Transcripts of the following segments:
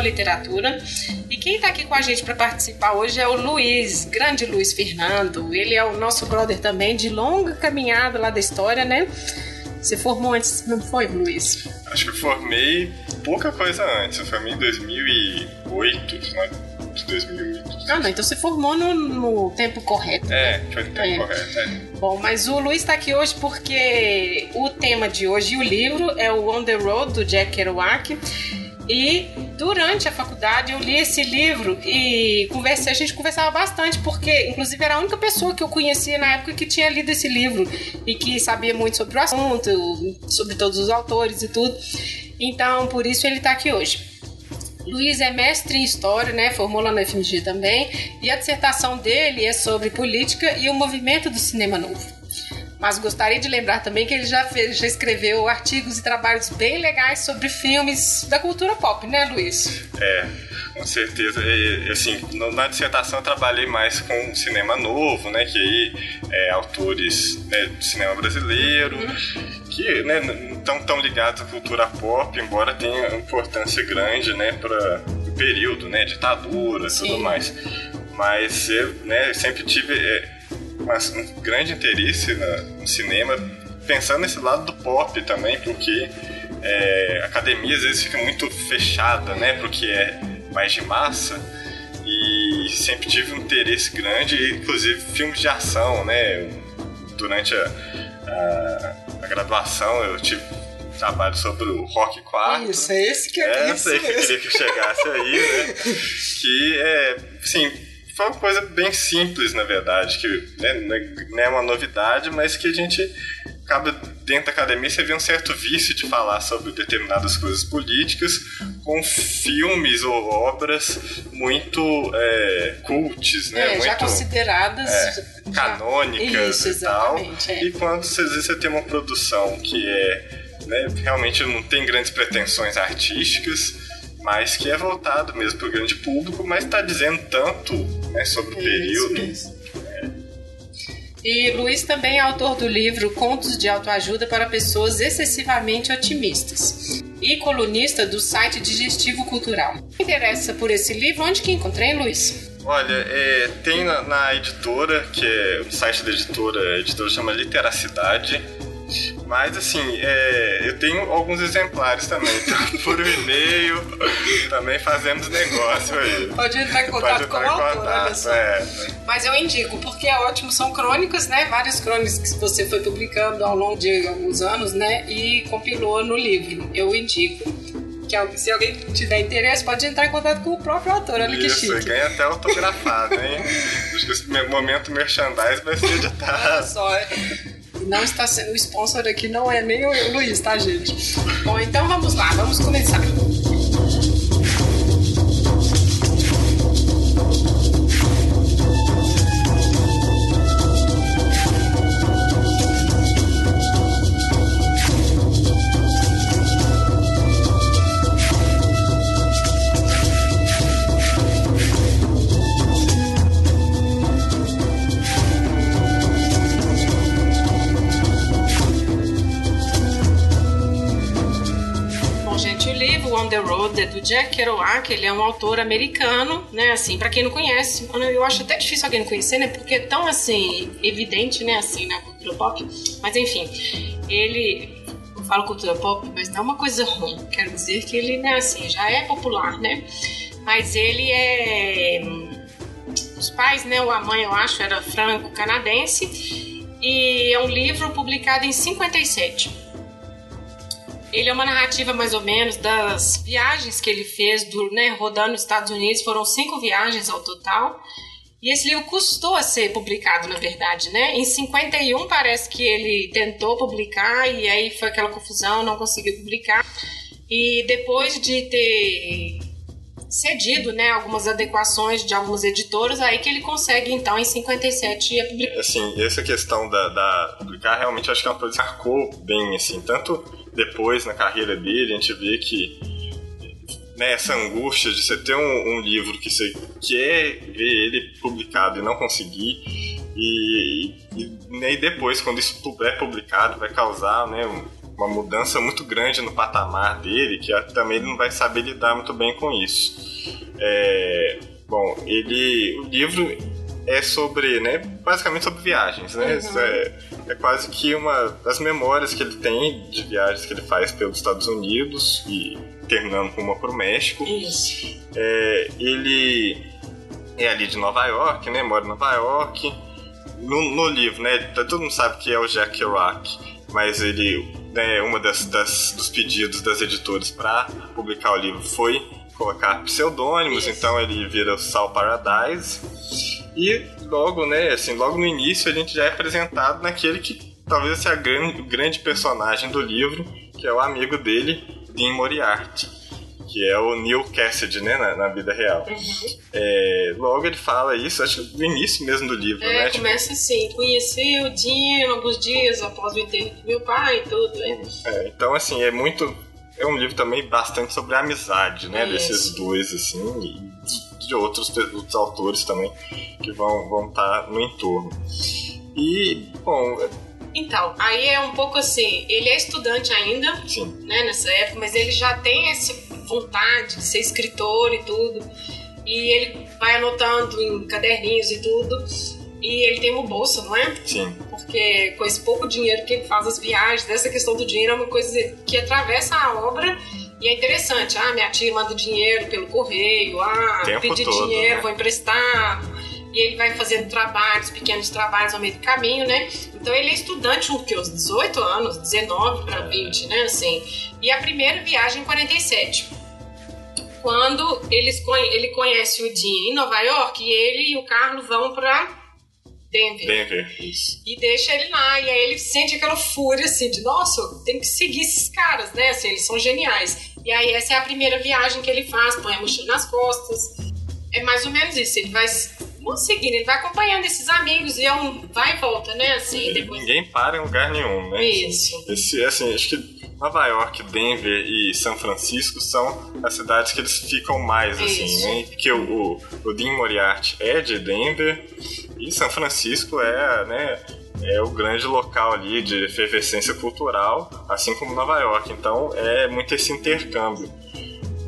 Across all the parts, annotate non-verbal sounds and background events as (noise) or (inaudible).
Literatura. E quem está aqui com a gente para participar hoje é o Luiz, grande Luiz Fernando. Ele é o nosso brother também, de longa caminhada lá da história, né? Você formou antes, não foi, Luiz? Acho que eu formei pouca coisa antes. Eu formei em 2008, né? de 2008. Ah, não, então você formou no, no tempo correto. É, foi no tempo é. correto, é. Bom, mas o Luiz está aqui hoje porque o tema de hoje e o livro é o On the Road, do Jack Kerouac. E durante a faculdade eu li esse livro e conversei, a gente conversava bastante, porque inclusive era a única pessoa que eu conhecia na época que tinha lido esse livro e que sabia muito sobre o assunto, sobre todos os autores e tudo. Então, por isso ele está aqui hoje. Luiz é mestre em História, né? Formou lá na FMG também. E a dissertação dele é sobre política e o movimento do cinema novo. Mas gostaria de lembrar também que ele já, fez, já escreveu artigos e trabalhos bem legais sobre filmes da cultura pop, né, Luiz? É, com certeza. E, assim, na dissertação eu trabalhei mais com cinema novo, né, que aí é, autores né, do cinema brasileiro, uhum. que né, não estão tão ligados à cultura pop, embora tenha importância grande, né, para o período, né, ditadura e tudo mais. Mas eu, né, sempre tive... É, um grande interesse no cinema, pensando nesse lado do pop também, porque é, a academia às vezes fica muito fechada, né, porque é mais de massa. E sempre tive um interesse grande, inclusive filmes de ação, né? Durante a, a, a graduação eu tive trabalho sobre o Rock 4. Isso, é esse que eu é, esse aí que eu queria que chegasse aí, né? que é, sim, foi uma coisa bem simples, na verdade, que né, não é uma novidade, mas que a gente acaba dentro da academia você vê um certo vício de falar sobre determinadas coisas políticas com filmes ou obras muito é, cults, né? É, muito, já consideradas é, canônicas Isso, e tal. É. E quando às vezes você tem uma produção que é né, realmente não tem grandes pretensões artísticas, mas que é voltado mesmo para o grande público, mas está dizendo tanto né, sobre o período. Isso, E Luiz também é autor do livro Contos de Autoajuda para Pessoas Excessivamente Otimistas e colunista do site Digestivo Cultural. interessa por esse livro? Onde que encontrei, Luiz? Olha, é, tem na, na, editora, que é o site da editora, a editora chama Literacidade, mas assim, é, eu tenho alguns exemplares também, (laughs) então por e-mail também fazemos negócio aí. Pode entrar em contato com o autor, olha só. É. Mas eu indico, porque é ótimo, são crônicas, né? Várias crônicas que você foi publicando ao longo de alguns anos, né? E compilou no livro. Eu indico. Que se alguém tiver interesse, pode entrar em contato com o próprio autor. Olha Isso, que chique. ganha até autografado, hein? (laughs) Acho que esse momento merchandise vai ser editado. Olha só, é não está sendo o sponsor aqui, não é nem o Luiz, tá, gente? Bom, então vamos lá, vamos começar. Jack Kerouac, ele é um autor americano, né, assim, para quem não conhece, eu acho até difícil alguém não conhecer, né, porque é tão, assim, evidente, né, assim, na cultura pop, mas enfim, ele, eu falo cultura pop, mas não é uma coisa ruim, quero dizer que ele, né, assim, já é popular, né, mas ele é, os pais, né, ou a mãe, eu acho, era franco-canadense, e é um livro publicado em 57, ele é uma narrativa mais ou menos das viagens que ele fez, do, né, rodando os Estados Unidos. Foram cinco viagens ao total. E esse livro custou a ser publicado, na verdade, né? Em 51 parece que ele tentou publicar e aí foi aquela confusão, não conseguiu publicar. E depois de ter cedido, né, algumas adequações de algumas editoras, aí que ele consegue então em 57 publicar. Assim, essa questão da, da publicar realmente acho que é uma coisa que marcou bem, assim, tanto depois na carreira dele, a gente vê que né, essa angústia de você ter um, um, livro que você quer ver ele publicado e não conseguir, e, e, e depois, quando isso é publicado, vai causar né, uma mudança muito grande no patamar dele, que também ele não vai saber lidar muito bem com isso. É, bom, ele. O livro é sobre, né, basicamente sobre viagens, né? Uhum. É, é, quase que uma das memórias que ele tem de viagens que ele faz pelos Estados Unidos e terminando com uma para o México. Isso. É, ele é ali de Nova York, né? Mora em Nova York. No, no livro, né? Todo mundo sabe que é o Jack Kerouac, mas ele, né, uma das, das dos pedidos das editoras para publicar o livro foi colocar pseudônimos, Isso. então ele vira o Sal Paradise. E logo, né, assim, logo no início a gente já é apresentado naquele que talvez seja o grande personagem do livro, que é o amigo dele, Dean Moriarty que é o Neil Cassidy, né, na, na vida real. Uhum. É, logo ele fala isso, acho que no início mesmo do livro, é, né? Tipo, começa tipo... assim, conheci o Dino alguns dias após o enterro do meu pai e tudo. Né? É, então, assim, é muito... É um livro também bastante sobre a amizade, né, desses dois, assim, e de, outros, outros autores também que vão, vão estar no entorno. E, bom, então, aí é um pouco assim, ele é estudante ainda, Sim. né, nessa época, mas ele já tem essa vontade de ser escritor e tudo. E ele vai anotando em caderninhos e tudo. E ele tem uma bolsa, não é? Sim. Porque com esse pouco dinheiro que ele faz as viagens, dessa questão do dinheiro é uma coisa que atravessa a obra e é interessante. Ah, minha tia manda dinheiro pelo correio, ah, pedir dinheiro, né? vou emprestar e ele vai fazendo trabalhos, pequenos trabalhos ao meio do caminho, né? Então ele é estudante o que uns 18 anos, 19 para 20, né, assim. E a primeira viagem em 47. Quando eles ele conhece o Dean em Nova York e ele e o Carlos vão para Denver. Denver. E deixa ele lá, e aí ele sente aquela fúria assim de, nossa, tem que seguir esses caras, né? Assim, eles são geniais. E aí essa é a primeira viagem que ele faz, põe a mochila nas costas. É mais ou menos isso. Ele vai vão seguindo, ele vai acompanhando esses amigos e é um vai e volta, né? Assim, depois... Ninguém para em lugar nenhum, né? Isso. Esse, assim, acho que Nova York, Denver e São Francisco são as cidades que eles ficam mais, assim, Isso. né? Porque o, o, o Dean Moriarty é de Denver e São Francisco é, né? É o grande local ali de efervescência cultural, assim como Nova York. Então é muito esse intercâmbio.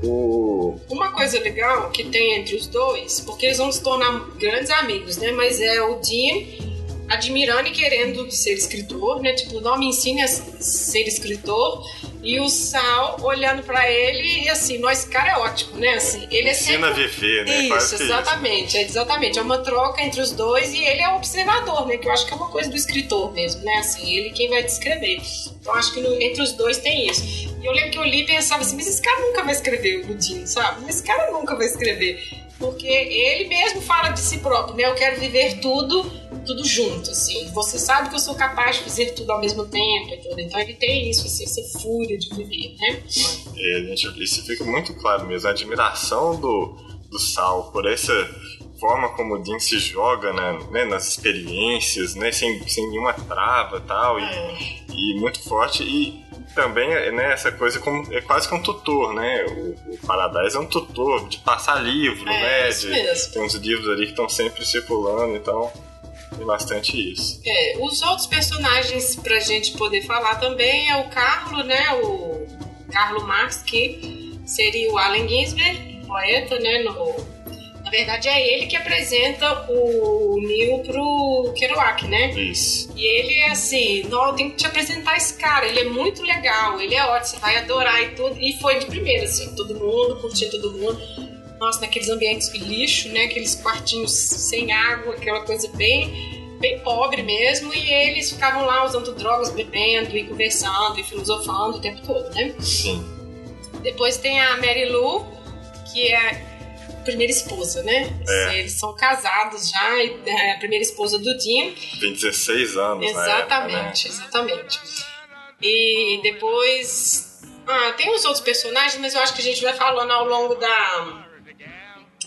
O... Uma coisa legal que tem entre os dois, porque eles vão se tornar grandes amigos, né? Mas é o Dean admirando e querendo ser escritor, né? Tipo, não me ensine a ser escritor. E o Sal olhando para ele e assim, nós cara é ótimo, né? Assim, ele é Ensina sempre... a viver, né? Isso, exatamente. É, exatamente. É uma troca entre os dois e ele é observador, né? Que eu acho que é uma coisa do escritor mesmo, né? Assim, ele quem vai descrever. Então acho que no, entre os dois tem isso. E eu lembro que eu li e pensava assim, mas esse cara nunca vai escrever o Budinho, sabe? Esse cara nunca vai escrever. Porque ele mesmo fala de si próprio, né? Eu quero viver tudo tudo junto, assim. Você sabe que eu sou capaz de fazer tudo ao mesmo tempo e. Então ele tem isso, assim, essa fúria de viver, né? É, gente, isso fica muito claro mesmo. A admiração do, do Sal por essa forma como o Dean se joga né, né, nas experiências, né, sem, sem nenhuma trava tal, e, é. e muito forte. E também né, essa coisa como, é quase que um tutor, né? O, o Paradise é um tutor de passar livro, é, né? Isso de, mesmo. Tem uns livros ali que estão sempre circulando, então tem bastante isso. É, os outros personagens pra gente poder falar também é o Carlo, né? O Carlo Marx, que seria o Allen Ginsberg, poeta, né? No, na verdade é ele que apresenta o Neil pro Kerouac, né? Isso. E ele é assim, não, eu tenho que te apresentar esse cara, ele é muito legal, ele é ótimo, você vai adorar e tudo. E foi de primeira, assim, todo mundo, curtiu todo mundo nossa, naqueles ambientes de lixo, né? Aqueles quartinhos sem água, aquela coisa bem, bem pobre mesmo. E eles ficavam lá usando drogas, bebendo e conversando e filosofando o tempo todo, né? Sim. Depois tem a Mary Lou, que é primeira esposa, né? É. Eles são casados já, é a primeira esposa do Dean. Tem 16 anos, Exatamente, época, né? exatamente. E depois. Ah, tem os outros personagens, mas eu acho que a gente vai falando ao longo da,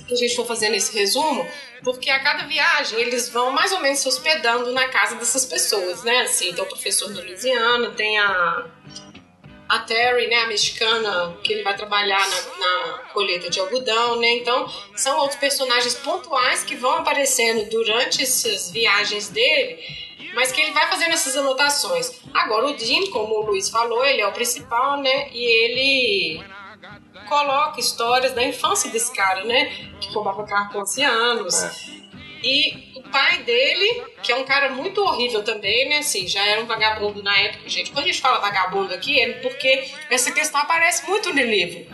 que a gente for fazendo esse resumo, porque a cada viagem eles vão mais ou menos se hospedando na casa dessas pessoas, né? Assim, então o professor do Louisiana, tem a, a Terry, né, a mexicana, que ele vai trabalhar na, na colheita de algodão, né? Então, são outros personagens pontuais que vão aparecendo durante essas viagens dele, mas que ele vai fazendo essas anotações. Agora, o Jim, como o Luiz falou, ele é o principal, né? E ele coloca histórias da infância desse cara, né? Que roubava carro com 11 anos. E o pai dele, que é um cara muito horrível também, né? Assim, já era um vagabundo na época. Gente, quando a gente fala vagabundo aqui, é porque essa questão aparece muito no livro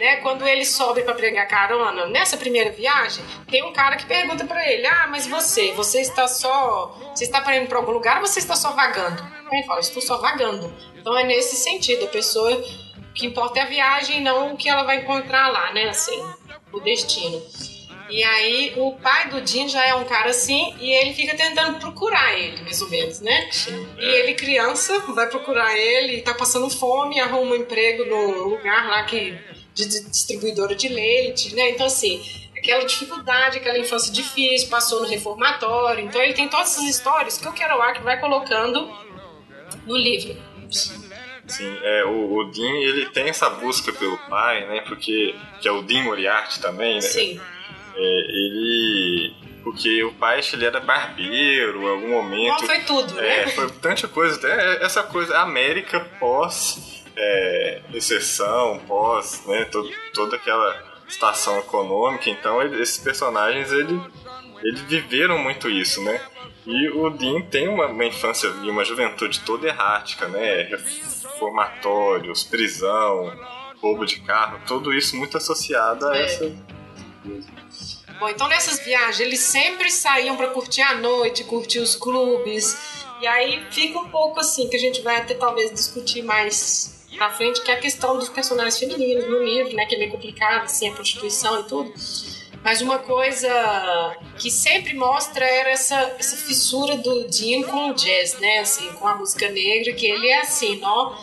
né, quando ele sobe para pegar carona, nessa primeira viagem, tem um cara que pergunta para ele: "Ah, mas você, você está só, você está para ir para algum lugar ou você está só vagando?" Ele fala: "Estou só vagando". Então é nesse sentido, a pessoa que importa é a viagem, não o que ela vai encontrar lá, né, assim, o destino. E aí o pai do Jim já é um cara assim e ele fica tentando procurar ele, mais ou menos, né? Sim. E ele, criança, vai procurar ele, tá passando fome, arruma um emprego no lugar lá que de distribuidora de leite, né? Então, assim, aquela dificuldade, aquela infância difícil, passou no reformatório. Então, ele tem todas essas histórias que o Kerouac vai colocando no livro. Sim, é, o, o Dean, ele tem essa busca pelo pai, né? Porque, que é o Dean Moriarty também, né? Sim. É, ele porque o pai ele era barbeiro em algum momento. Não, foi tudo, né? É, foi tanta coisa. Até essa coisa, América pós é, recessão, pós, né, todo, toda aquela estação econômica. Então, ele, esses personagens, ele, eles viveram muito isso, né? E o Dean tem uma, uma infância e uma juventude toda errática, né? Reformatórios, prisão, roubo de carro, tudo isso muito associado a é. essa Bom, então nessas viagens eles sempre saíam para curtir a noite, curtir os clubes. E aí fica um pouco assim que a gente vai até talvez discutir mais pra frente, que é a questão dos personagens femininos no livro, né? Que é meio complicado, assim, a prostituição e tudo. Mas uma coisa que sempre mostra era essa, essa fissura do Dean com o jazz, né? Assim, com a música negra, que ele é assim, ó.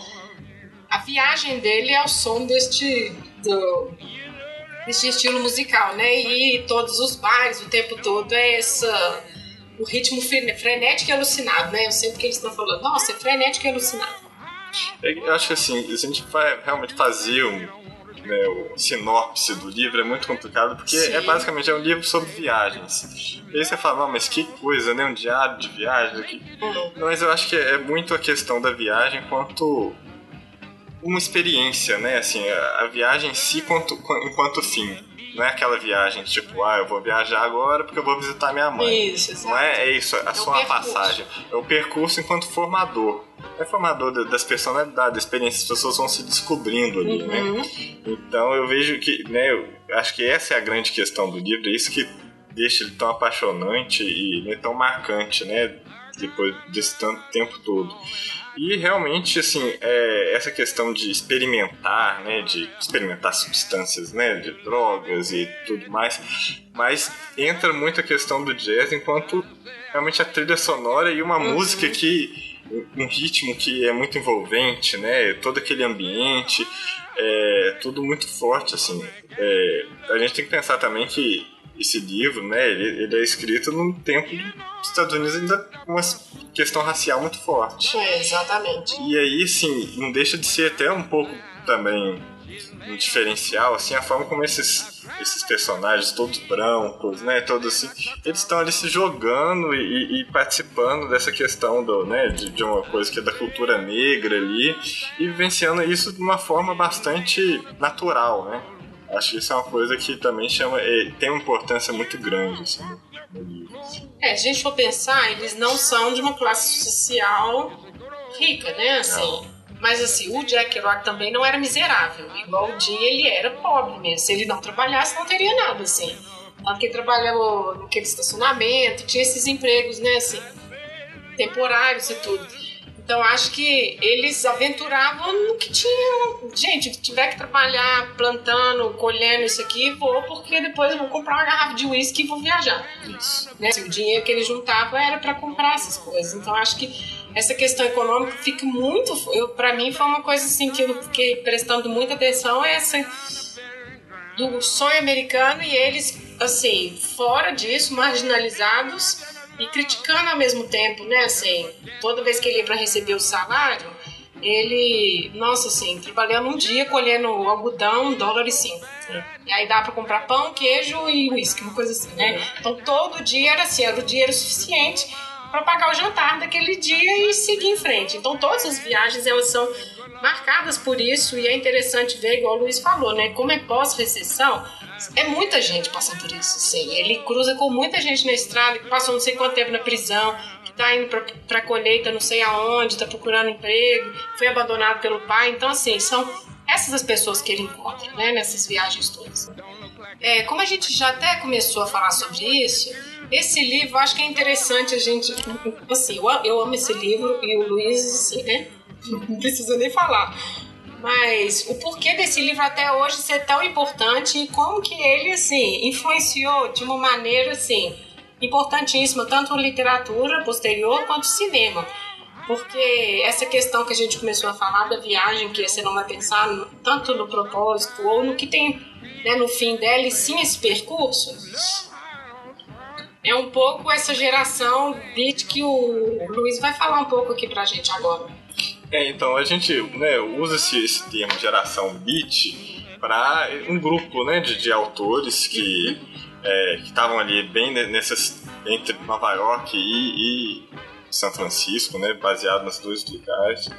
A viagem dele é o som deste. Do, deste estilo musical, né? E todos os bares, o tempo todo é essa. O ritmo frenético e alucinado, né? Eu sempre que eles estão falando, nossa, é frenético e alucinado. Eu acho que assim, se a gente vai realmente fazer um, né, o sinopse do livro é muito complicado, porque Sim. é basicamente é um livro sobre viagens. E aí você fala, não, mas que coisa, né? Um diário de viagem. Que... Uhum. Mas eu acho que é muito a questão da viagem quanto uma experiência, né? Assim, a, a viagem em si quanto, enquanto fim. Não é aquela viagem tipo, ah, eu vou viajar agora porque eu vou visitar minha mãe. Isso, exatamente. Não é, é isso, é, é só uma passagem. É o percurso enquanto formador. É formador das personalidades, da experiência, as pessoas vão se descobrindo ali, né? uhum. né? Então eu vejo que, né, eu acho que essa é a grande questão do livro, é isso que deixa ele tão apaixonante e né, tão marcante, né? Depois desse tanto tempo todo. E realmente, assim, é, essa questão de experimentar, né, de experimentar substâncias, né, de drogas e tudo mais, mas entra muito a questão do jazz enquanto realmente a trilha sonora e uma uhum. música que um ritmo que é muito envolvente, né, todo aquele ambiente, é tudo muito forte, assim. É, a gente tem que pensar também que esse livro, né, ele, ele é escrito num tempo dos Estados Unidos ainda com uma questão racial muito forte. É, exatamente. E aí, sim, não deixa de ser até um pouco também um diferencial, assim, a forma como esses, esses personagens, todos brancos, né, todos assim, eles estão ali se jogando e, e, participando dessa questão do, né, de, de, uma coisa que é da cultura negra ali e vivenciando isso de uma forma bastante natural, né. Acho que isso é uma coisa que também chama, é, tem uma importância muito grande, assim, no livro. É, se a gente for pensar, eles não são de uma classe social rica, né, assim... Não mas assim, o Jack Kerouac também não era miserável. Igual o Jim, ele era pobre mesmo. Se ele não trabalhasse, não teria nada, assim. Tanto que ele trabalhava naquele estacionamento, tinha esses empregos, né, assim, temporários e tudo. Então acho que eles aventuravam no que tinham. Gente, se tiver que trabalhar plantando, colhendo isso aqui, vou, porque depois eu vou comprar uma garrafa de uísque e vou viajar. Isso. Né? O dinheiro que eles juntavam era para comprar essas coisas. Então acho que essa questão econômica fica muito. Para mim foi uma coisa assim que eu fiquei prestando muita atenção é essa do sonho americano e eles assim fora disso marginalizados e criticando ao mesmo tempo, né? Assim, toda vez que ele ia para receber o salário, ele, nossa, assim, trabalhando um dia colhendo algodão, um dólar e cinco. Né? E aí dá para comprar pão, queijo e uísque, uma coisa assim, né? Então todo dia era assim, era o dinheiro suficiente para pagar o jantar daquele dia e seguir em frente. Então todas as viagens elas são marcadas por isso e é interessante ver, igual o Luiz falou, né? Como é pós-recessão, é muita gente passando por isso, sim. Ele cruza com muita gente na estrada que passou não sei quanto tempo na prisão, que tá indo pra, pra colheita não sei aonde, tá procurando emprego, foi abandonado pelo pai. Então, assim, são essas as pessoas que ele encontra, né? Nessas viagens todas. É, como a gente já até começou a falar sobre isso, esse livro acho que é interessante a gente. Assim, eu, amo esse livro e o Luiz, assim, né? Não precisa nem falar. Mas o porquê desse livro até hoje ser tão importante e como que ele, assim, influenciou de uma maneira, assim, importantíssima, tanto literatura posterior quanto cinema. Porque essa questão que a gente começou a falar da viagem, que você não vai pensar no, tanto no propósito ou no que tem né, no fim dela, e sim esse percurso, é um pouco essa geração beat que o Luiz vai falar um pouco aqui pra gente agora. É, então a gente né, usa esse, esse termo geração beat para um grupo né, de, de autores que é, estavam ali bem nessas entre Nova York e, e São Francisco, né, baseado nas dois lugares,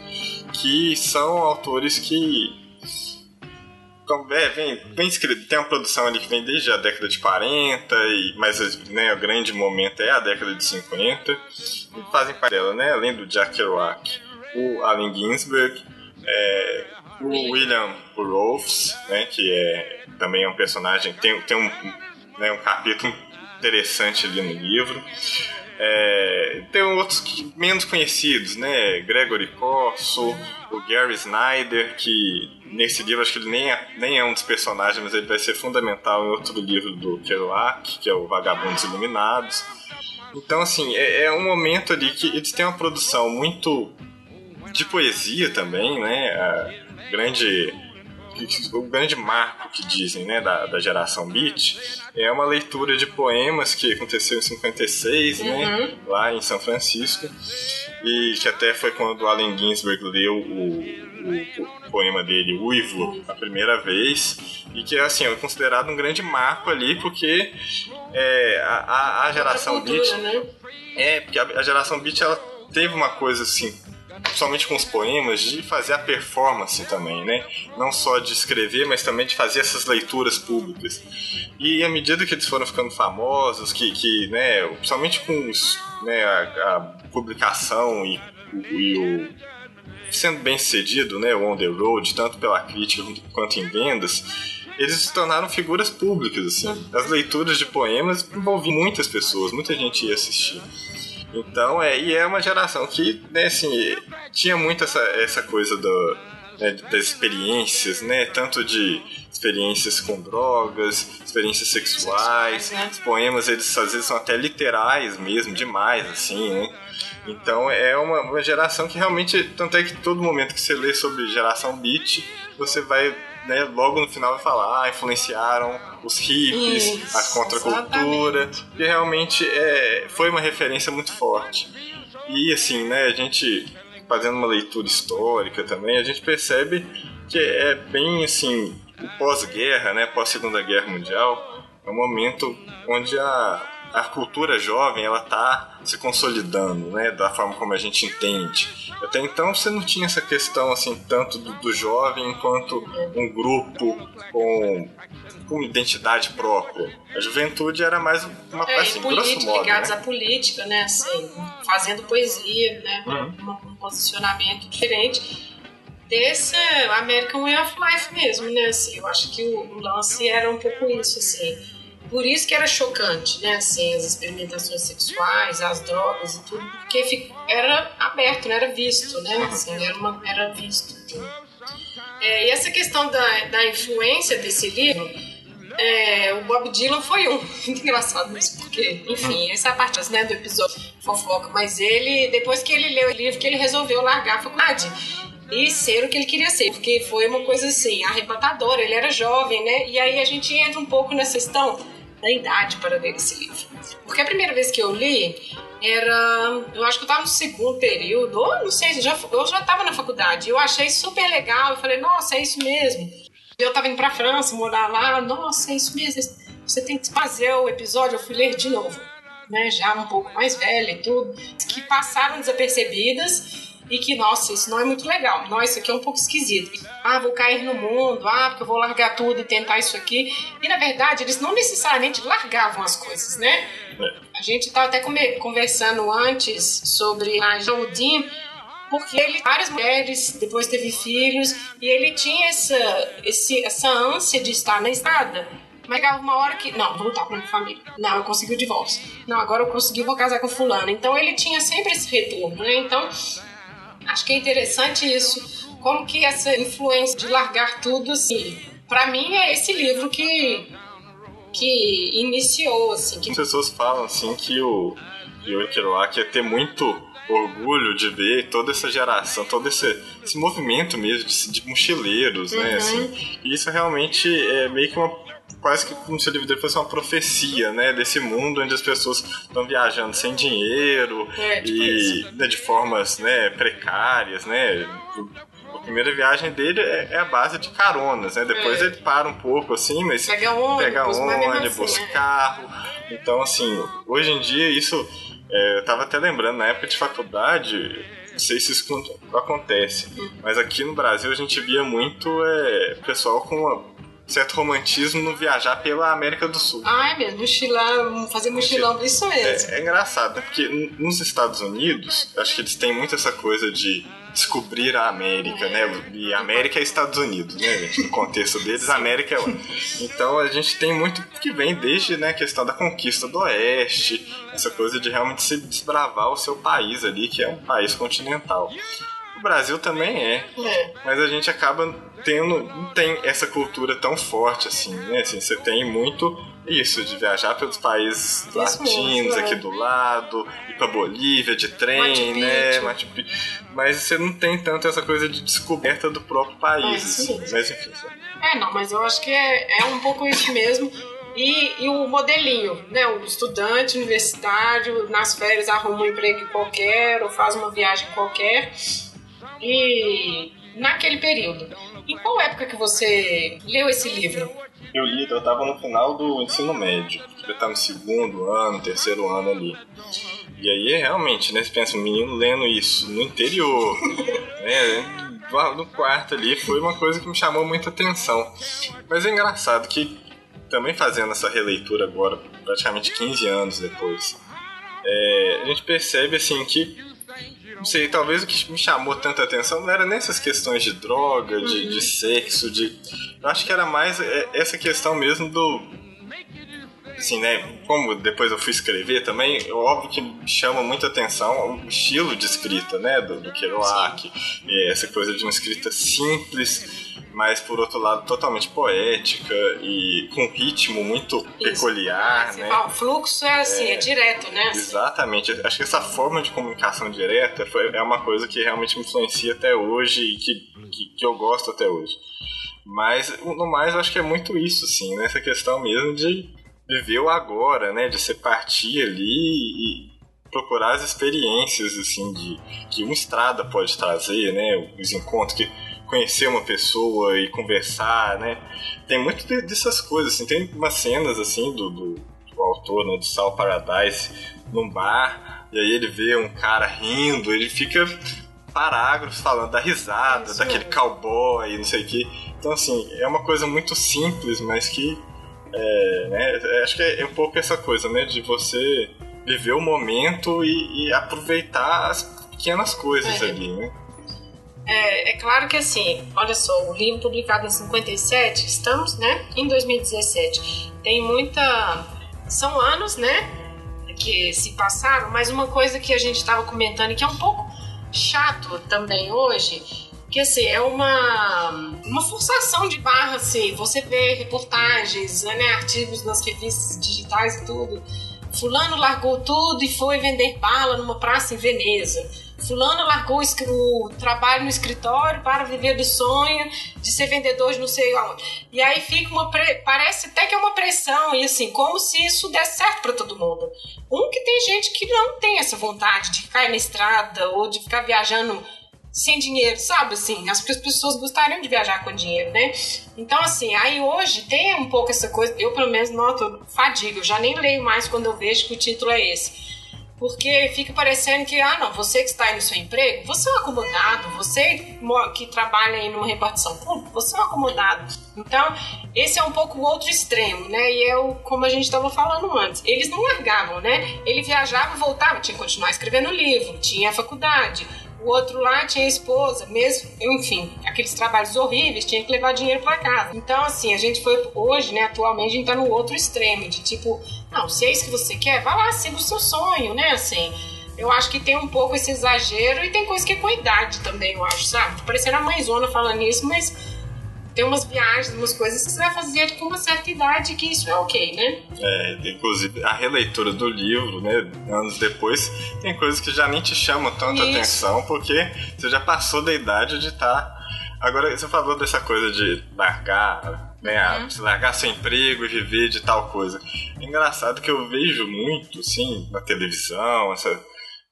que são autores que então, é, vem, vem escrito, tem uma produção ali que vem desde a década de 40, e, mas né, o grande momento é a década de 50, e fazem dela, né, além do Jack Kerouac, o Allen Ginsberg, é, o William Burroughs, né, que é, também é um personagem, tem, tem um, né, um capítulo interessante ali no livro, é, tem outros que, menos conhecidos, né? Gregory Corso, o Gary Snyder, que nesse livro acho que ele nem é, nem é um dos personagens, mas ele vai ser fundamental em outro livro do Kerouac, que é o Vagabundos Iluminados. Então, assim, é, é um momento ali que eles têm uma produção muito de poesia também, né? A grande o grande marco que dizem né, da, da geração beat é uma leitura de poemas que aconteceu em 56, né, uhum. né, lá em São Francisco, e que até foi quando Allen Ginsberg leu o, o, poema dele, Uivo, a primeira vez, e que assim, é considerado um grande marco ali, porque é, a, a geração beat. Né? É, porque a, a geração beat ela teve uma coisa assim principalmente com os poemas, de fazer a performance também, né? Não só de escrever, mas também de fazer essas leituras públicas. E à medida que eles foram ficando famosos, que, que né, principalmente com os, né, a, a publicação e, e o sendo bem sucedido, né, o On The Road, tanto pela crítica quanto em vendas, eles se tornaram figuras públicas, assim. As leituras de poemas envolviam muitas pessoas, muita gente ia assistir. Então, é, e é uma geração que, né, assim, tinha muito essa, essa coisa do, né, das experiências, né? Tanto de experiências com drogas, experiências sexuais. Né? Os poemas, eles às vezes são até literais mesmo, demais, assim, né? Então é uma, uma geração que realmente, tanto é que todo momento que você lê sobre geração beat, você vai né, logo no final vai falar, ah, influenciaram os hippies, Isso, a contracultura, que realmente é, foi uma referência muito forte. E assim, né, a gente fazendo uma leitura histórica também, a gente percebe que é bem assim, o pós-guerra, né, pós-segunda guerra mundial, é um momento onde a a cultura jovem ela tá se consolidando, né, da forma como a gente entende. Até então você não tinha essa questão assim tanto do, do jovem enquanto um grupo com, com identidade própria. A juventude era mais uma é, assim, grosso modo, ligados né? à política, né, assim, fazendo poesia, né, uhum. um, um posicionamento diferente desse American Way of Life mesmo, né, assim, eu acho que o, o lance era um pouco isso, assim por isso que era chocante, né? Assim, as experimentações sexuais, as drogas e tudo, porque era aberto, não era visto, né? Assim, era, uma, era visto. É, e essa questão da, da influência desse livro, é, o Bob Dylan foi um. (laughs) Engraçado mesmo, porque, enfim, essa é parte né, do episódio fofoca, mas ele, depois que ele leu o livro, que ele resolveu largar a faculdade e ser o que ele queria ser, porque foi uma coisa assim, arrebatadora, ele era jovem, né? E aí a gente entra um pouco nessa questão da idade para ler esse livro. Porque a primeira vez que eu li era. Eu acho que eu estava no segundo período, ou não sei, já, eu já estava na faculdade. Eu achei super legal, eu falei, nossa, é isso mesmo. Eu estava indo para França, morar lá, nossa, é isso mesmo. Você tem que fazer o episódio, eu fui ler de novo. né, já um pouco mais velha e tudo, que passaram desapercebidas e que, nossa, isso não é muito legal. Nossa, isso aqui é um pouco esquisito. Ah, vou cair no mundo, ah, porque eu vou largar tudo e tentar isso aqui. E na verdade, eles não necessariamente largavam as coisas, né? A gente estava até conversando antes sobre a Jodin, porque ele várias mulheres, depois teve filhos, e ele tinha essa, esse, essa ânsia de estar na estrada. Mas chegava uma hora que, não, vou voltar pra minha família. Não, eu consegui o divórcio. Não, agora eu consegui, vou casar com fulano. Então ele tinha sempre esse retorno, né? Então Acho que é interessante isso. Como que essa influência de largar tudo, assim, para mim é esse livro que que iniciou, assim. Que... As pessoas falam, assim, que o Yuri Kerouac ia ter muito orgulho de ver toda essa geração, todo esse, esse movimento mesmo de, de mochileiros, né, uhum. né, assim. E isso realmente é meio que uma quase que como se o livro dele fosse uma profecia, né? Desse mundo onde as pessoas estão viajando sem dinheiro é, tipo e né, de formas né, precárias, né? A primeira viagem dele é, é a base de caronas, né? Depois é. ele para um pouco assim, mas pega ônibus, pega ônibus assim, é. carro. Então, assim, hoje em dia isso. É, eu tava até lembrando, na época de faculdade, não sei se isso acontece, hum. mas aqui no Brasil a gente via muito é, pessoal com uma certo romantismo no viajar pela América do Sul. Ah, é mesmo, mochilão, fazer mochilão, isso mesmo. É, é engraçado, né? Porque nos Estados Unidos, acho que eles têm muito essa coisa de descobrir a América, é. né? E América é Estados Unidos, né, gente? No contexto deles, a América é Então a gente tem muito que vem desde né, a questão da conquista do Oeste, essa coisa de realmente se desbravar o seu país ali, que é um país continental. O Brasil também é. Mas a gente acaba tendo. Não tem essa cultura tão forte assim, né? Assim, você tem muito isso, de viajar pelos países isso latinos mesmo, aqui é. do lado, ir pra Bolívia de trem, Machu né? Machu Mas você não tem tanto essa coisa de descoberta do próprio país. É, assim. Mas enfim. É, não, mas eu acho que é, é um pouco isso mesmo. E, e, o modelinho, né? O estudante universitário, nas férias arruma um emprego qualquer ou faz uma viagem qualquer e naquele período. Em qual época que você leu esse livro? Eu li, eu estava no final do ensino médio. Eu estava no segundo ano, terceiro ano ali. E aí, realmente, né? Você pensa, um menino lendo isso no interior, (laughs) né? No quarto ali, foi uma coisa que me chamou muita atenção. Mas é engraçado que, também fazendo essa releitura agora, praticamente 15 anos depois, é, a gente percebe, assim, que não sei, talvez o que me chamou tanta atenção não era nessas questões de droga, de, uhum. de sexo, de. Eu acho que era mais é, essa questão mesmo do. Assim, né? Como depois eu fui escrever também, óbvio que chama muita atenção o estilo de escrita, né? Do, do Kerouac, essa coisa de uma escrita simples mas por outro lado totalmente poética e com um ritmo muito Isso. peculiar, né? Ah, o fluxo é assim, é, é direto, né? Exatamente. Acho que essa forma de comunicação direta foi, é uma coisa que realmente me influencia até hoje e que, que, que eu gosto até hoje. Mas, no mais, eu acho que é muito isso, assim, né? Essa questão mesmo de viver o agora, né? De você partir ali e procurar as experiências, assim, de que uma estrada pode trazer, né? Os encontros que conhecer uma pessoa e conversar, né? Tem muito dessas coisas, assim. Tem umas cenas, assim, do, do, do autor, né, do Sal Paradise, num bar, e aí ele vê um cara rindo, ele fica parágrafos falando da risada, Isso daquele é. cowboy, não sei o quê. Então, assim, é uma coisa muito simples, mas que. É, né, acho que é um pouco essa coisa, né? De você viver o momento e, e aproveitar as pequenas coisas é. ali, né? É, é, claro que assim, olha só, o livro publicado em 57, estamos, né, em 2017. Tem muita. São anos, né, que se passaram, mas uma coisa que a gente estava comentando e que é um pouco chato também hoje, que assim, é uma, uma forçação de barra, assim, você vê reportagens, né, artigos nas revistas digitais e tudo. Fulano largou tudo e foi vender bala numa praça em Veneza Fulano largou o trabalho no escritório para viver do sonho de ser vendedor de não sei onde. E aí fica uma. Parece até que é uma pressão, e assim, como se isso desse certo para todo mundo. Um que tem gente que não tem essa vontade de ficar na estrada ou de ficar viajando sem dinheiro, sabe? Assim, as pessoas gostariam de viajar com dinheiro, né? Então, assim, aí hoje tem um pouco essa coisa, eu pelo menos noto fadiga, eu já nem leio mais quando eu vejo que o título é esse. Porque fica parecendo que, ah, não, você que está aí no seu emprego, você é um acomodado, você que trabalha aí numa repartição pública, você é um acomodado. Então, esse é um pouco o outro extremo, né? E é o, como a gente estava falando antes, eles não largavam, né? Ele viajava voltava, tinha que continuar escrevendo livro, tinha faculdade, o outro lá tinha esposa, mesmo, enfim, aqueles trabalhos horríveis, tinha que levar dinheiro para casa. Então, assim, a gente foi hoje, né, atualmente, a gente tá no outro extremo, de tipo, não, se é isso que você quer, vá lá, siga o seu sonho, né, assim. Eu acho que tem um pouco esse exagero e tem coisa que é com idade também, eu acho, sabe? Parecendo a mãezona falando isso, mas tem umas viagens, umas coisas que você vai fazer com uma certa idade que isso é ok, né? É, inclusive a releitura do livro, né, anos depois, tem coisas que já nem te chamam tanta isso. atenção porque você já passou da idade de estar. Tá... Agora, você falou dessa coisa de largar, né, uhum. largar seu emprego e viver de tal coisa. É engraçado que eu vejo muito, sim, na televisão, essa,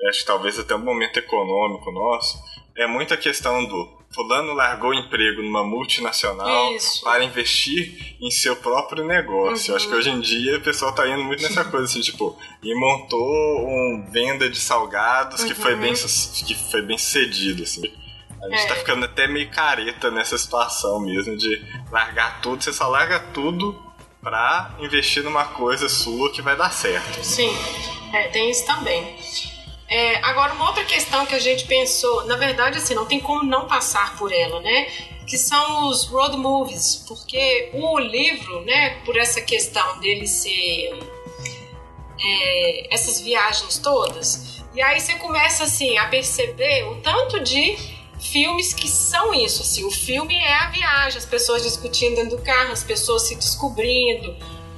acho que talvez até um momento econômico nosso, é muita questão do fulano largou o emprego numa multinacional Isso. para investir em seu próprio negócio. Uhum. Acho que hoje em dia o pessoal tá indo muito nessa coisa assim, tipo, e montou um venda de salgados uhum. que foi bem que foi bem sucedido assim. A gente tá é. tá ficando até meio careta nessa situação mesmo de largar tudo, você só larga tudo para investir numa coisa sua que vai dar certo. Sim, é, tem isso também. É, agora, uma outra questão que a gente pensou, na verdade, assim, não tem como não passar por ela, né? Que são os road movies, porque o livro, né, por essa questão dele ser é, essas viagens todas, e aí você começa assim a perceber o tanto de filmes que são isso, assim, o filme é a viagem, as pessoas discutindo dentro do carro, as pessoas se descobrindo,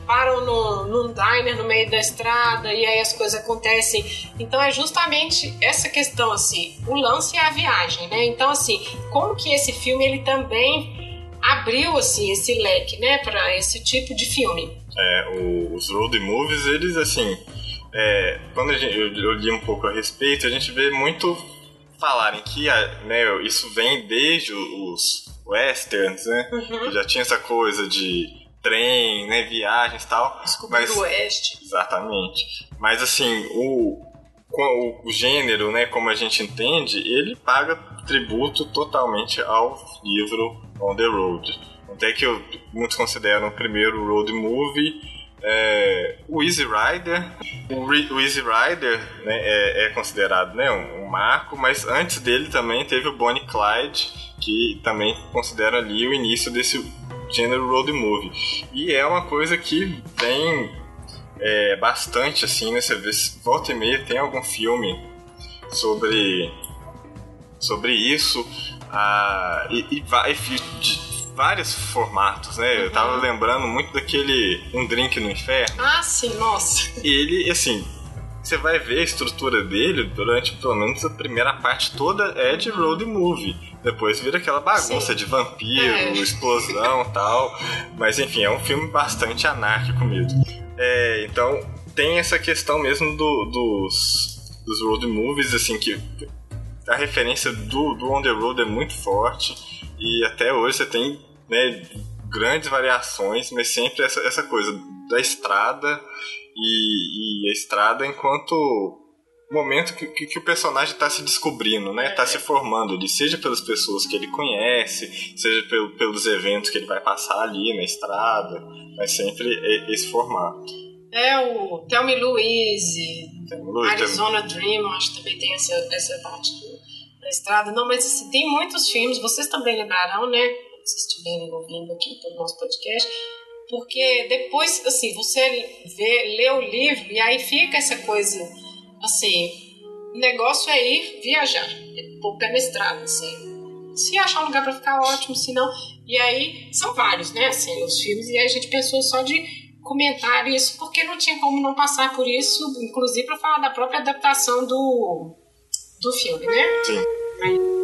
param num, num diner no meio da estrada e aí as coisas acontecem. Então é justamente essa questão, assim, o lance é a viagem, né? Então, assim, como que esse filme ele também abriu, assim, esse leque, né, para esse tipo de filme. É, os road movies, eles, assim, é, quando gente, eu, eu, li um pouco a respeito, a gente vê muito falarem que né, isso vem desde os westerns, né? Uhum. Já tinha essa coisa de trem, né, viagens e tal. Descobrir mas, o oeste. Exatamente. Mas assim, o, o, o, gênero, né, como a gente entende, ele paga tributo totalmente ao livro On the Road. Até que eu, muitos consideram o primeiro road movie é, o Easy Rider. O, o Easy Rider né, é, é, considerado né, um, um, marco, mas antes dele também teve o Bonnie Clyde, que também considera ali o início desse gênero road movie. E é uma coisa que vem é, bastante assim, né? Você vê, volta e meia tem algum filme sobre, sobre isso. Ah, e, e, e de vários formatos, né? Uhum. Eu tava uhum. lembrando muito daquele Um Drink no Inferno. Ah, sim, nossa. E ele, assim, você vai ver a estrutura dele durante pelo menos a primeira parte toda é de road movie. Depois vira aquela bagunça Sim. de vampiro, é. explosão e (laughs) tal. Mas enfim, é um filme bastante anárquico mesmo. É, então tem essa questão mesmo do, dos, dos road movies, assim, que a referência do, do On The Road é muito forte. E até hoje você tem né, grandes variações, mas sempre essa, essa coisa da estrada e, e a estrada enquanto momento que, que, que o personagem está se descobrindo, né? Está é. se formando seja pelas pessoas que ele conhece, seja pelo, pelos eventos que ele vai passar ali na estrada, mas sempre esse formato. É o Tell Me Louise, Arizona Dream, acho que também tem essa, essa parte da estrada. Não, mas assim, tem muitos filmes, vocês também lembrarão, né? Se estiverem ouvindo aqui pelo nosso podcast, porque depois, assim, você vê, lê o livro e aí fica essa coisa, assim, o negócio é ir viajar, é pé na estrada, assim. Se achar um lugar para ficar ótimo, se não. E aí, são vários, né, assim, os filmes, e aí a gente pensou só de comentar isso, porque não tinha como não passar por isso, inclusive para falar da própria adaptação do, do filme, né? Sim. Aí,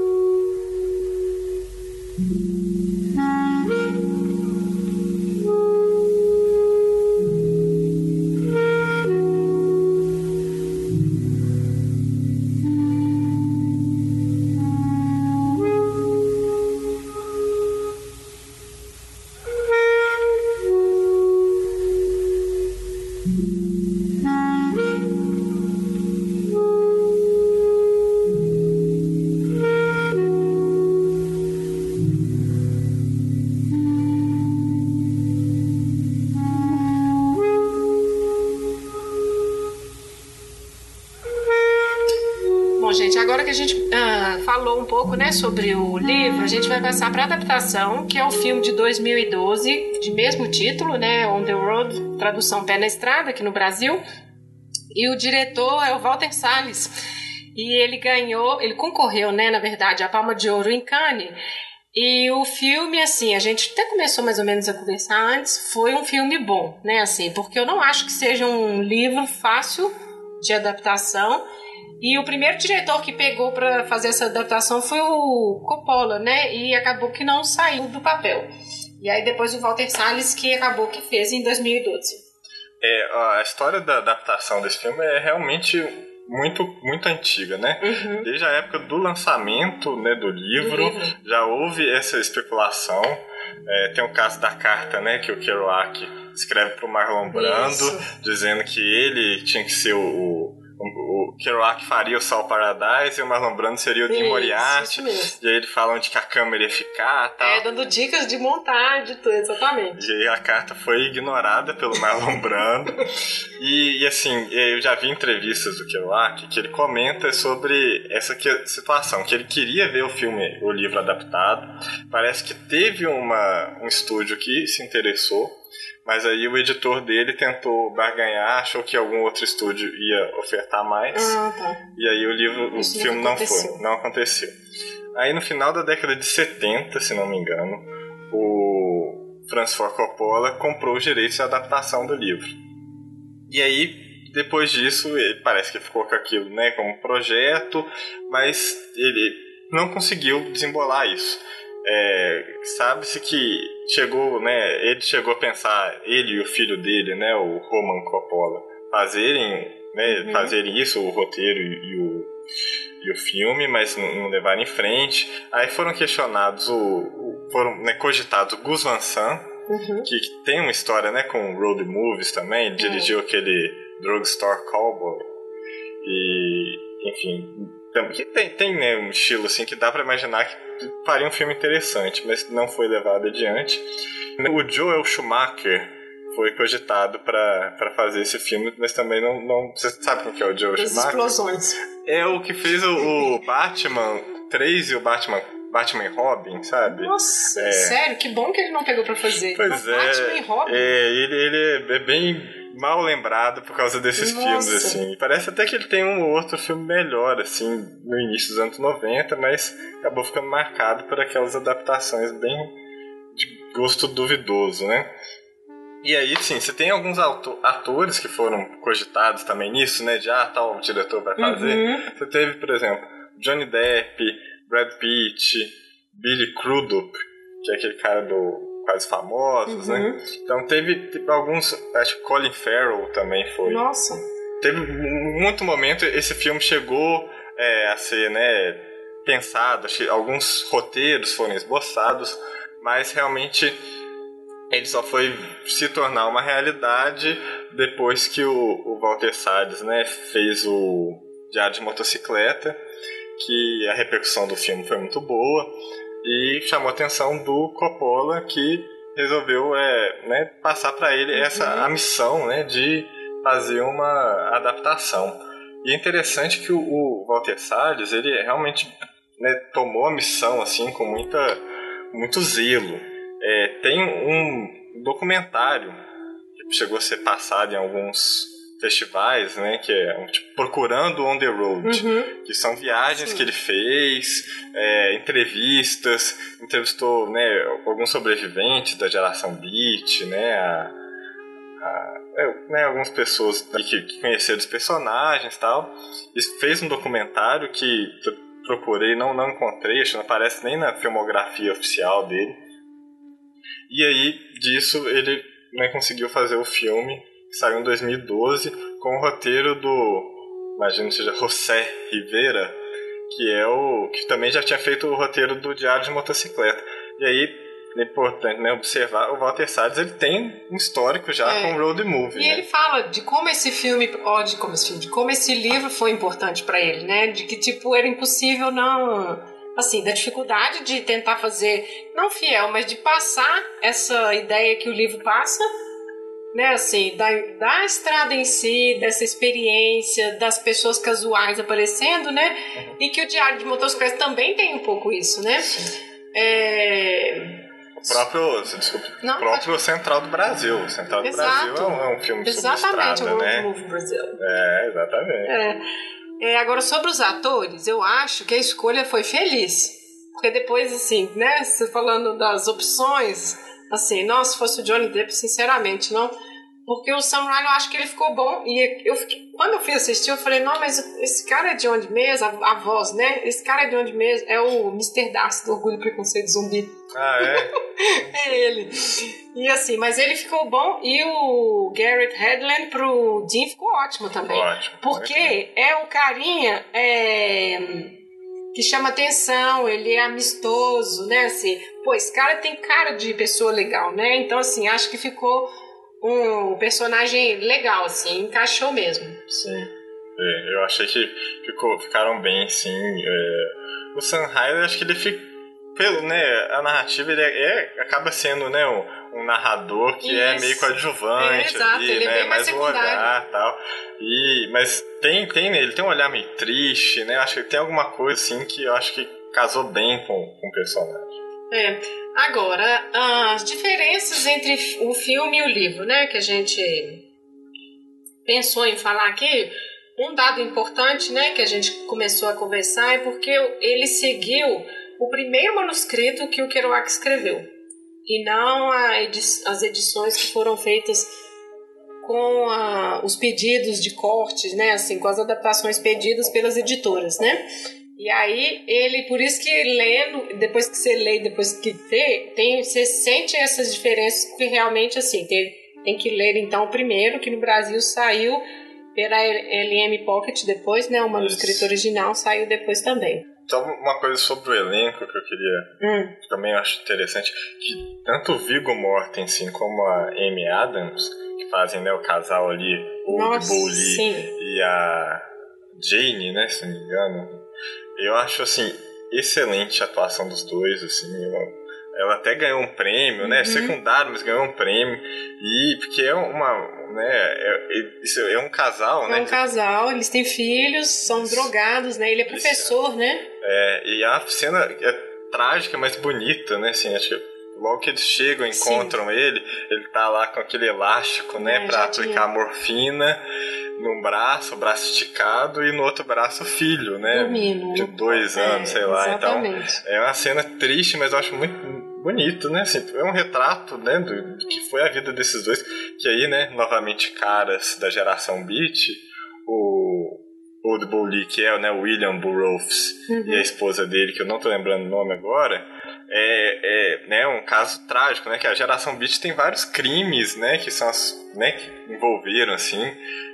sobre o livro, a gente vai passar para adaptação, que é o filme de 2012, de mesmo título, né? On the Road, tradução Pé na Estrada, aqui no Brasil. E o diretor é o Walter Salles. E ele ganhou, ele concorreu, né, na verdade, a Palma de Ouro em Cannes. E o filme, assim, a gente até começou mais ou menos a conversar antes, foi um filme bom, né, assim, porque eu não acho que seja um livro fácil de adaptação. E o primeiro diretor que pegou para fazer essa adaptação foi o Coppola, né, e acabou que não saiu do papel. E aí depois o Walter Salles que acabou que fez em 2012. É, a história da adaptação desse filme é realmente muito, muito antiga, né? Uhum. Desde a época do lançamento né, do livro, do livro. já houve essa especulação. É, tem o caso da carta né, que o Kerouac escreve para o Marlon Brando, Isso. dizendo que ele tinha que ser o, o Kerouac faria o Sol Paradise e o Marlon Brando seria o Jim Moriarty. E aí ele fala onde que a câmera ia ficar tal. É, dando dicas de montar de tudo, exatamente. E aí a carta foi ignorada pelo Marlon Brando. e, e, assim, eu já vi entrevistas do Kerouac que ele comenta sobre essa situação, que ele queria ver o filme, o livro adaptado. Parece que teve uma, um estúdio que se interessou mas aí o editor dele tentou barganhar, achou que algum outro estúdio ia ofertar mais. Ah, tá. E aí o livro, Isso o filme não foi, não aconteceu. Aí no final da década de 70, se não me engano, o Ford Coppola comprou os direitos de adaptação do livro. E aí depois disso, ele parece que ficou com aquilo, né, como projeto, mas ele não conseguiu desembolar isso. É, Sabe-se que chegou, né, ele chegou a pensar, ele e o filho dele, né, o Roman Coppola, fazerem, né, uhum. fazerem isso, o roteiro e, e, o, e o filme, mas não, levaram em frente. Aí foram questionados, o, foram né, cogitados Gus Van Sant, uhum. que, que, tem uma história, né, com road movies também, ele dirigiu aquele Drugstore Cowboy, e, enfim, que tem, tem né, um estilo assim que dá para imaginar que faria um filme interessante, mas não foi levado adiante. O Joel Schumacher foi cogitado para fazer esse filme, mas também não, não. Você sabe o que é o Joel Schumacher? explosões. É o que fez o, o Batman 3 e o Batman Batman e Robin, sabe? Nossa, é. sério, que bom que ele não pegou pra fazer. Pois Mas é. Batman e Robin. É, ele, ele é bem mal lembrado por causa desses Nossa. filmes, assim. Parece até que ele tem um outro filme melhor, assim, no início dos anos 90, mas acabou ficando marcado por aquelas adaptações bem de gosto duvidoso, né? E aí, sim, você tem alguns atores que foram cogitados também nisso, né? De, ah, tal diretor vai fazer. Uhum. Você teve, por exemplo, Johnny Depp, Brad Pitt, Billy Crudup, que é aquele cara do Quase Famosos, né? uhum. né? Então teve tipo, alguns, acho que Colin Farrell também foi. Nossa! Teve muito momento, esse filme chegou é, a ser, né, pensado, alguns roteiros foram esboçados, mas realmente ele só foi se tornar uma realidade depois que o, o Walter Salles, né, fez o Diário de Motocicleta, que a repercussão do filme foi muito boa e chamou a atenção do Coppola que resolveu é, né, passar para ele essa uhum. a missão né, de fazer uma adaptação. E é interessante que o, o Walter Salles ele realmente né, tomou a missão assim com muita muito zelo. É, tem um documentário que chegou a ser passado em alguns festivais, né? Que é tipo, Procurando on the Road, uhum. que são viagens Sim. que ele fez, é, entrevistas, entrevistou né, alguns sobreviventes da geração Beat, né? A, a, é, né, algumas pessoas que, que conheceram os personagens e tal. E fez um documentário que procurei, não, não encontrei, acho que não aparece nem na filmografia oficial dele. E aí, disso, ele né, conseguiu fazer o filme que saiu em 2012, com o roteiro do, imagino que seja José Rivera, que é o que também já tinha feito o roteiro do Diário de Motocicleta. E aí é importante né, observar, o Walter Salles ele tem um histórico já é. com road movie. E né? ele fala de como esse filme, ó, de como esse filme, de como esse livro foi importante para ele, né? De que tipo era impossível não assim, da dificuldade de tentar fazer não fiel, mas de passar essa ideia que o livro passa né, assim, da, da estrada em si, dessa experiência, das pessoas casuais aparecendo, né? Uhum. E que o Diário de Motocicleta também tem um pouco isso, né? É... O próprio, desculpa, Não, próprio pode... Central do Brasil. Central do Exato. Brasil é um, é um filme exatamente, sobre estrada, né? Exatamente, Brasil. É, exatamente. É. É, agora, sobre os atores, eu acho que a escolha foi feliz. Porque depois, assim, né, você falando das opções, assim, nossa, se fosse o Johnny Depp, sinceramente, não porque o Sam Ryan, eu acho que ele ficou bom. E eu fiquei, quando eu fui assistir, eu falei, não, mas esse cara é de onde mesmo? A, a voz, né? Esse cara é de onde mesmo? É o Mr. Darcy do Orgulho e Preconceito Zumbi. Ah, é? (laughs) é ele. E assim, mas ele ficou bom. E o Garrett Hedlund pro Dean ficou ótimo também. Ótimo. Porque é um carinha é, que chama atenção, ele é amistoso, né? Assim, pô, esse cara tem cara de pessoa legal, né? Então, assim, acho que ficou um personagem legal, assim, encaixou mesmo. Sim. É, eu achei que ficou, ficaram bem, sim. É, o Sanhai, acho que ele fica. Pelo, né, a narrativa ele é, é acaba sendo né, um, um narrador que é Isso. é meio coadjuvante é, exato, ali, ele é né, mais, mais um olhar tal. E, mas tem, tem, ele tem um olhar meio triste, né? Acho que tem alguma coisa assim que eu acho que casou bem com, com o personagem. É. Agora, as diferenças entre o filme e o livro, né, que a gente pensou em falar aqui, um dado importante, né, que a gente começou a conversar é porque ele seguiu o primeiro manuscrito que o Kerouac escreveu e não edi as edições que foram feitas com a, os pedidos de cortes, né, assim, com as adaptações pedidas pelas editoras, né? E aí ele, por isso que lendo, depois que você lê, depois que vê, tem, você sente essas diferenças que realmente assim, tem, tem que ler então primeiro, que no Brasil saiu pela LM Pocket depois, né? O manuscrito isso. original saiu depois também. Então, uma coisa sobre o elenco que eu queria hum. que também acho interessante, que tanto o Viggo Mortensen como a Amy Adams, que fazem né, o casal ali, o Nossa, e a Jane, né, se não me engano, eu acho, assim, excelente a atuação dos dois, assim. ela até ganhou um prêmio, né? Uhum. Secundário, mas ganhou um prêmio. E porque é uma. Né, é, é um casal, é né? É um casal, eles têm filhos, são drogados, né? Ele é professor, Isso. né? É, e a cena é trágica, mas bonita, né? Assim, acho que logo que eles chegam, encontram Sim. ele, ele tá lá com aquele elástico, né, é, para aplicar morfina num braço, o braço esticado, e no outro braço o filho, né? Dormindo. De dois é, anos, sei lá. Então, exatamente. Então, é uma cena triste, mas eu acho muito bonito, né? Assim, é um retrato, né, do, do que foi a vida desses dois, que aí, né, novamente caras da geração Beat, o Old Bowley, que é né, o William Burroughs, uhum. e a esposa dele, que eu não tô lembrando o nome agora, é, é né, um caso trágico, né? Que a geração Beat tem vários crimes, né? Que são as, né, que envolveram, assim.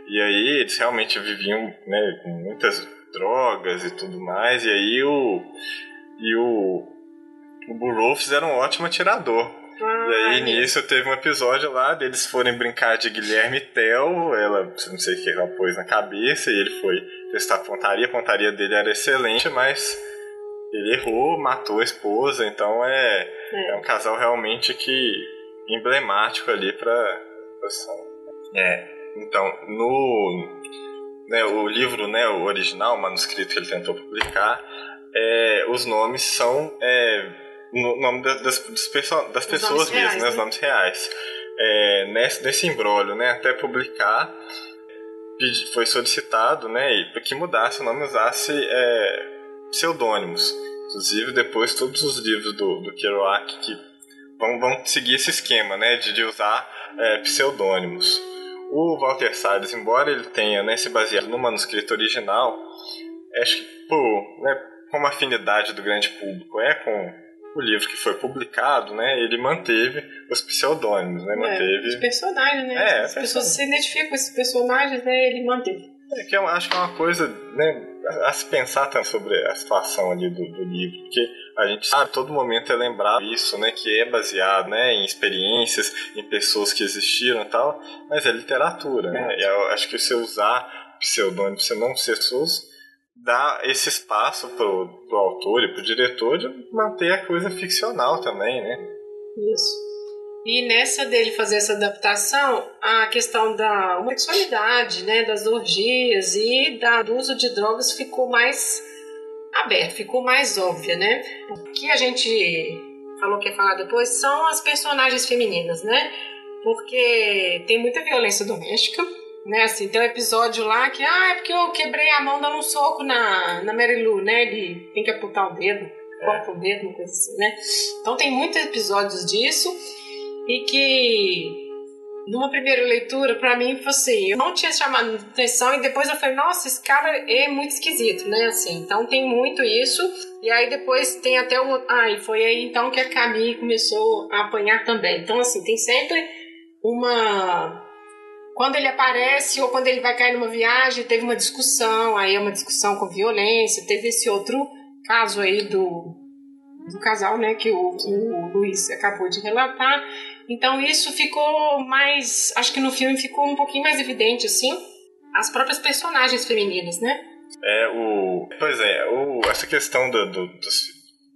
E aí eles realmente viviam, né, com muitas drogas e tudo mais. E aí o... E o... O Burroughs era um ótimo atirador. Ah, e aí nisso teve um episódio lá deles forem brincar de Guilherme Tell, ela não sei o que ela pôs na cabeça, e ele foi testar a pontaria, a pontaria dele era excelente, mas ele errou, matou a esposa, então é, é. é um casal realmente que emblemático ali para posição. É, então no né, o livro, né, o original, o manuscrito que ele tentou publicar, é, os nomes são é, no nome das, das, das pessoas mesmo, reais, né, os nomes reais. É, nesse, nesse embrólio, né, até publicar, foi solicitado, né, que mudasse o nome, usasse é, pseudônimos. Inclusive, depois, todos os livros do, do Kerouac que vão, vão seguir esse esquema, né, de, de usar é, pseudônimos. O Walter Salles, embora ele tenha né, se baseado no manuscrito original, acho que por, né, como a afinidade do grande público é com o livro que foi publicado, né, ele manteve os pseudônimos, né, é, manteve... Os personagens, né, é, as pessoas se identificam com esses personagens, né, ele manteve. É que eu acho que é uma coisa, né, a se pensar também sobre a situação ali do, do livro, porque a gente sabe, todo momento é lembrar isso, né, que é baseado, né, em experiências, em pessoas que existiram e tal, mas é literatura, né, e eu acho que você usar pseudônimo, você não ser SUS, dá esse espaço pro, pro autor e pro diretor de manter a coisa ficcional também, né. Isso. E nessa dele fazer essa adaptação, a questão da homossexualidade, né, das orgias e da, do uso de drogas ficou mais aberto, ficou mais óbvia, né? O que a gente falou que ia falar depois são as personagens femininas, né? Porque tem muita violência doméstica, né? Assim, tem um episódio lá que, ah, é porque eu quebrei a mão dando um soco na, na Mary Lou, né? Ele tem que apontar o dedo, corta o dedo, uma coisa assim, né? Então tem muitos episódios disso e que numa primeira leitura, para mim, foi assim, eu não tinha chamado atenção e depois eu falei, nossa, esse cara é muito esquisito, né, assim, então tem muito isso, e aí depois tem até o... Ah, e foi aí então que a Camille começou a apanhar também, então assim, tem sempre uma... Quando ele aparece ou quando ele vai cair numa viagem, teve uma discussão, aí é uma discussão com violência, teve esse outro caso aí do, do casal, né, que o, o Luiz acabou de relatar, então isso ficou mais. Acho que no filme ficou um pouquinho mais evidente, assim, as próprias personagens femininas, né? É, o. Pois é, o, essa questão do, do, dos,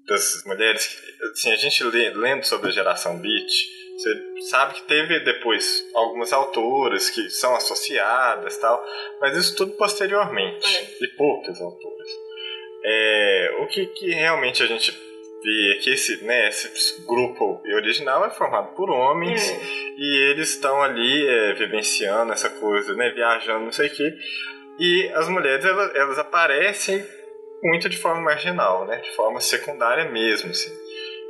das mulheres. Assim, a gente lê, lendo sobre a geração Beat, você sabe que teve depois algumas autoras que são associadas tal, mas isso tudo posteriormente, é. e poucas autoras. É, o que, que realmente a gente vê que esse, né, esse grupo original é formado por homens é. e eles estão ali é, vivenciando essa coisa, né, viajando, não sei o quê. E as mulheres, elas, elas aparecem muito de forma marginal, né, de forma secundária mesmo, assim.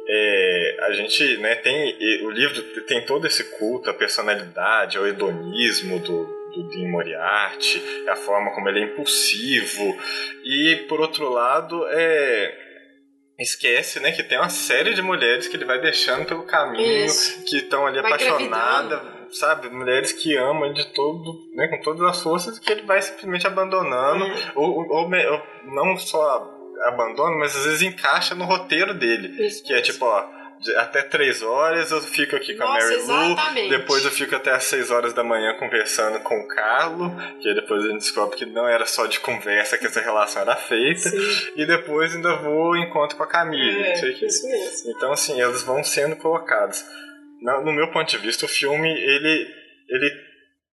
É, a gente né, tem o livro tem todo esse culto à personalidade ao hedonismo do, do Dean Moriarty a forma como ele é impulsivo e por outro lado é esquece, né, que tem uma série de mulheres que ele vai deixando pelo caminho, Isso. que estão ali apaixonadas, sabe? Mulheres que amam de todo, né, com todas as forças, que ele vai simplesmente abandonando, uhum. ou, ou, ou, não só abandona, mas às vezes encaixa no roteiro dele, Isso. que é tipo, ó, até três horas eu fico aqui com Nossa, a Mary Lou, depois eu fico até às seis horas da manhã conversando com o Carlo, que depois a gente descobre que não era só de conversa que essa relação era feita, Sim. e depois ainda vou encontro com a Camille, é. Isso mesmo. Então assim, eles vão sendo colocados. No meu ponto de vista, o filme ele ele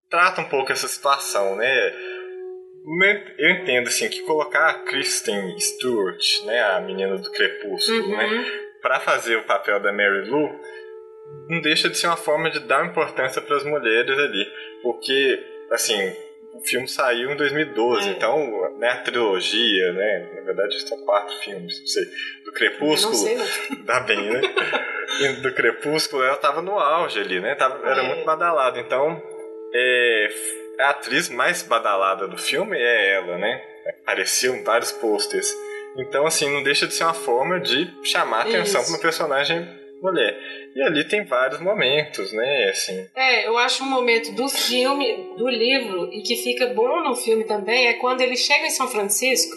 trata um pouco essa situação, né? Eu entendo assim que colocar a Kristen Stewart, né, a menina do Crepúsculo, né, uhum. né, para fazer o papel da Mary Lou, não deixa de ser uma forma de dar importância para as mulheres ali, porque assim o filme saiu em 2012, é. então né, a trilogia, né, na verdade são quatro filmes, não sei, do Crepúsculo, não sei, (laughs) não. dá bem, né? do Crepúsculo ela estava no auge ali, né? Tava, era é. muito badalado, então é, a atriz mais badalada do filme é ela, né? Apareceu em vários posters. Então, assim, não deixa de ser uma forma de chamar atenção para uma personagem mulher. E ali tem vários momentos, né? Assim. É, eu acho um momento do filme, do livro, e que fica bom no filme também, é quando ele chega em São Francisco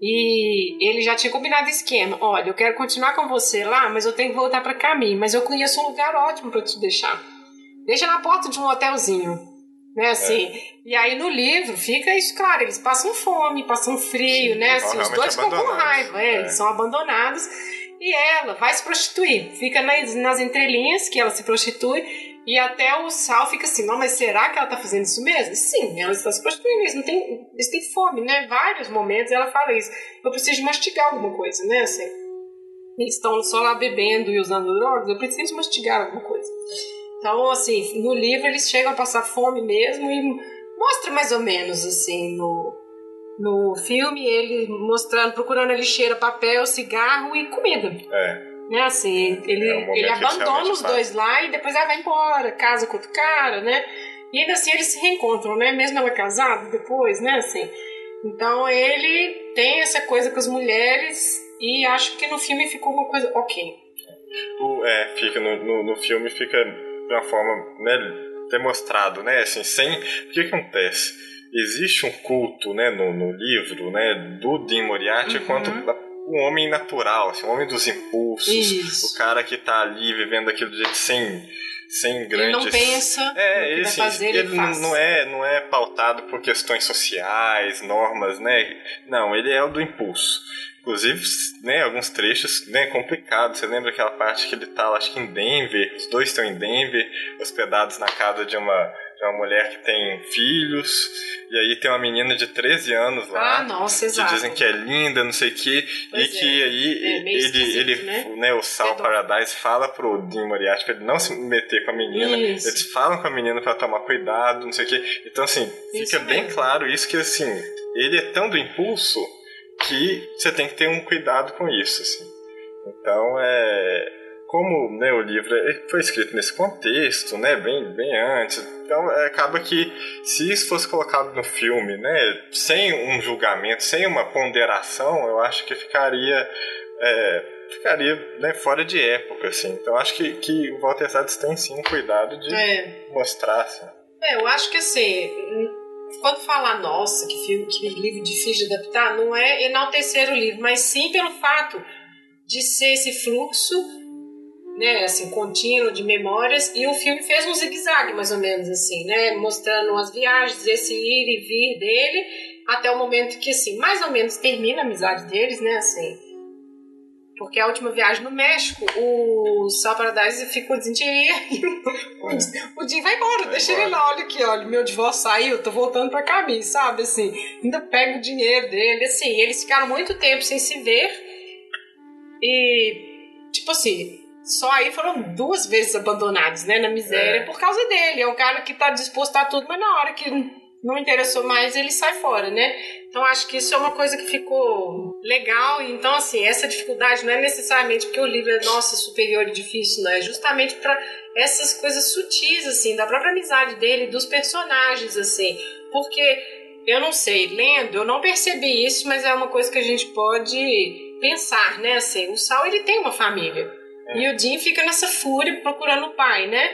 e ele já tinha combinado esquema. Olha, eu quero continuar com você lá, mas eu tenho que voltar para caminho. Mas eu conheço um lugar ótimo para te deixar. Deixa na porta de um hotelzinho né, assim. É. E aí no livro fica isso claro, eles passam fome, passam frio, Sim, né, assim, os dois ficam com raiva, é, é. eles são abandonados. E ela vai se prostituir, fica nas, nas entrelinhas que ela se prostitui e até o Sal fica assim, não, mas será que ela tá fazendo isso mesmo? Sim, ela está se prostituindo, eles, não tem, eles têm fome, né? Vários momentos ela fala isso. Eu preciso mastigar alguma coisa, né? Assim, eles estão só lá bebendo e usando drogas, eu preciso mastigar alguma coisa. Então, assim, no livro eles chegam a passar fome mesmo e mostra mais ou menos, assim, no, no filme, ele mostrando, procurando a lixeira, papel, cigarro e comida. É. Né, assim, ele, é um ele abandona os dois lá e depois ela vai embora, casa com outro cara, né? E ainda assim eles se reencontram, né? Mesmo ela casada depois, né? Assim. Então ele tem essa coisa com as mulheres e acho que no filme ficou uma coisa ok. O, é, fica no, no, no filme fica de uma forma né, demonstrado, né? Assim, sem. O que acontece? Existe um culto, né, no, no livro, né, do Dean Moriarty uhum. quanto o homem natural, assim, o homem dos impulsos, Isso. o cara que tá ali vivendo aquilo de jeito sem sem grandes. Ele não pensa. É, ele, assim, fazer, ele, ele não é não é pautado por questões sociais, normas, né? Não, ele é o do impulso. Inclusive, né, alguns trechos né, complicados. Você lembra aquela parte que ele tá, acho que em Denver, os dois estão em Denver, hospedados na casa de uma é uma mulher que tem filhos, e aí tem uma menina de 13 anos lá. Ah, nossa, exato. Que dizem que é linda, não sei o quê. Pois e que é. aí É, ele, ele né? né, o Sal Pedófilo. Paradise fala pro Dean Moriarty pra ele não se meter com a menina. Isso. Eles falam com a menina pra tomar cuidado, não sei o quê. Então, assim, Isso fica bem mesmo. claro isso que, assim, ele é tão do impulso que você tem que ter um cuidado com isso, assim. Então, é como né, o livro é- foi escrito nesse contexto, né, bem, bem antes, então é, acaba que se isso fosse colocado no filme, né, sem um julgamento, sem uma ponderação, eu acho que ficaria é, ficaria né, fora de época, assim. Então acho que, que o Walter Salles tem sim um cuidado de É. mostrar, assim. É, eu acho que assim, quando falar, nossa, que filme, que livro difícil de adaptar, não é enaltecer o livro, mas sim pelo fato de ser esse fluxo, né, assim, contínuo de memórias, e o filme fez um zigue-zague, mais ou menos, assim, né, mostrando as viagens, esse ir e vir dele, até o momento que, assim, mais ou menos termina a amizade deles, né, assim, porque a última viagem no México, o Sal Paradise ficou dizendo e o, (laughs) o Jim vai embora, Vai deixa embora. ele lá, olha aqui, olha, meu divórcio saiu, tô voltando pra caminho, sabe, assim, ainda pega o dinheiro dele, assim, eles ficaram muito tempo sem se ver e, tipo assim, só aí foram duas vezes abandonados, né, na miséria, É. por causa dele, é um cara que tá disposto a tudo, mas na hora que não interessou mais, ele sai fora, né, então acho que isso é uma coisa que ficou legal. Então, assim, essa dificuldade não é necessariamente porque o livro é, nossa, superior e difícil, não. É justamente para essas coisas sutis, assim, da própria amizade dele, dos personagens, assim. Porque, eu não sei, lendo, eu não percebi isso, mas é uma coisa que a gente pode pensar, né? Assim, o Sal, ele tem uma família. E o Jim fica nessa fúria procurando o pai, né?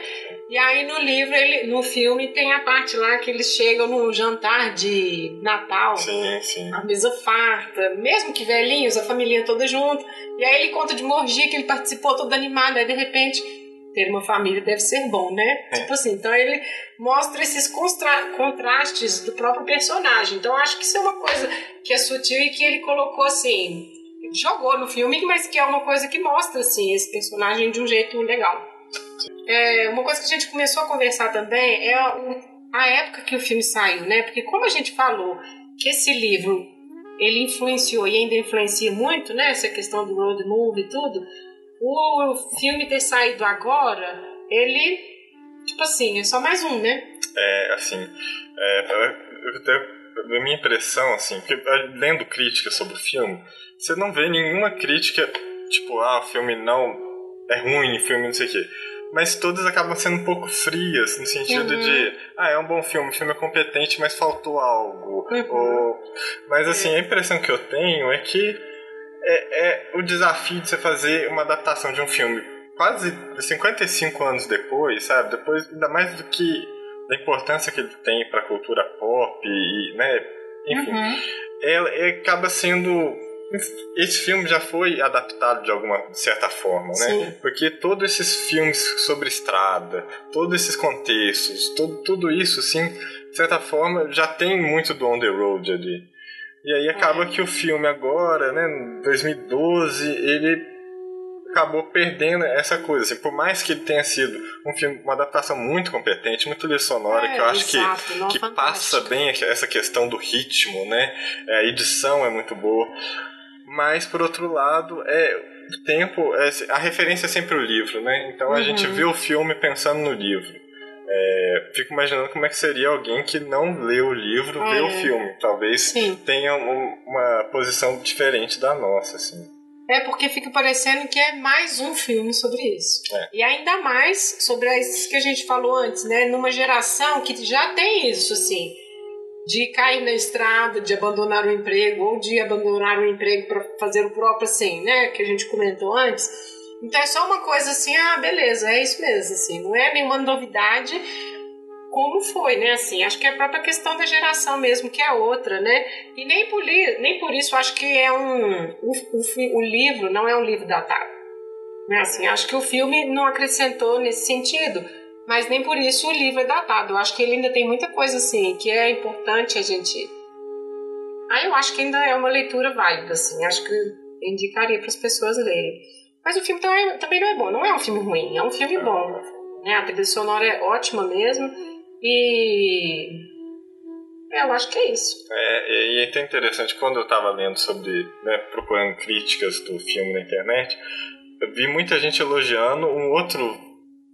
E aí no livro, ele, no filme, tem a parte lá que eles chegam num jantar de Natal Sim, sim. a mesa farta, mesmo que velhinhos, a família toda junto. E aí ele conta de Morgi, que ele participou todo animado, aí de repente ter uma família deve ser bom, né? É. Tipo assim, então ele mostra esses contrastes do próprio personagem. Então acho que isso é uma coisa que é sutil e que ele colocou assim, jogou no filme, mas que é uma coisa que mostra assim esse personagem de um jeito legal. É, uma coisa que a gente começou a conversar também é a época que o filme saiu, né? Porque como a gente falou que esse livro ele influenciou e ainda influencia muito, né? Essa questão do road movie e tudo. O filme ter saído agora, ele, tipo assim, é só mais um, né? É, assim, é, eu- tenho- a minha impressão, assim, porque eh, lendo críticas sobre o filme, você não vê nenhuma crítica, tipo, ah, o filme não é ruim, o filme não sei o quê. Mas todas acabam sendo um pouco frias, no sentido Uhum. de, ah, é um bom filme, o filme é competente, mas faltou algo. Uhum. Ou... Mas, assim, a impressão que eu tenho é que é, é o desafio de você fazer uma adaptação de um filme quase 55 anos depois, sabe? Depois, ainda mais do que da importância que ele tem para a cultura pop e, né, enfim, Uhum. ela, é, acaba sendo esse filme já foi adaptado de alguma certa forma, né? Sim. Porque todos esses filmes sobre estrada, todos esses contextos, tudo, tudo isso, assim, de certa forma, já tem muito do on the road ali. E aí acaba É. que o filme agora, né, em 2012, ele acabou perdendo essa coisa, assim, por mais que ele tenha sido um filme, uma adaptação muito competente, muito trilha sonora, É, que eu acho que exato, que fantástico. passa bem essa questão do ritmo, né? É, A edição é muito boa. Mas, por outro lado, é, o tempo. é, a referência é sempre o livro, né? Então a Uhum. gente vê o filme pensando no livro. É, fico imaginando como é que seria alguém que não lê o livro ver o É. filme. Talvez Sim. tenha um- uma posição diferente da nossa, assim. É porque fica parecendo que é mais um filme sobre isso. É. E ainda mais sobre isso que a gente falou antes, né? Numa geração que já tem isso, assim, de cair na estrada, de abandonar o emprego, ou de abandonar o emprego para fazer o próprio, assim, né? Que a gente comentou antes. Então é só uma coisa assim, ah, beleza, é isso mesmo, assim, não é nenhuma novidade como foi, né? Assim, acho que é a própria questão da geração mesmo, que é outra, né? E nem por, li- nem por isso acho que é um. O, o, o livro não é um livro datado. Né? Assim, acho que o filme não acrescentou nesse sentido, mas nem por isso o livro é datado. Eu acho que ele ainda tem muita coisa assim que é importante a gente. Aí eu acho que ainda é uma leitura válida, assim. Acho que indicaria para as pessoas lerem. Mas o filme também, também não é bom, não é um filme ruim, é um filme bom. Né? A trilha sonora é ótima mesmo. E é, eu acho que é isso. É, e é interessante, quando eu estava lendo sobre, né, procurando críticas do filme na internet, eu vi muita gente elogiando um outro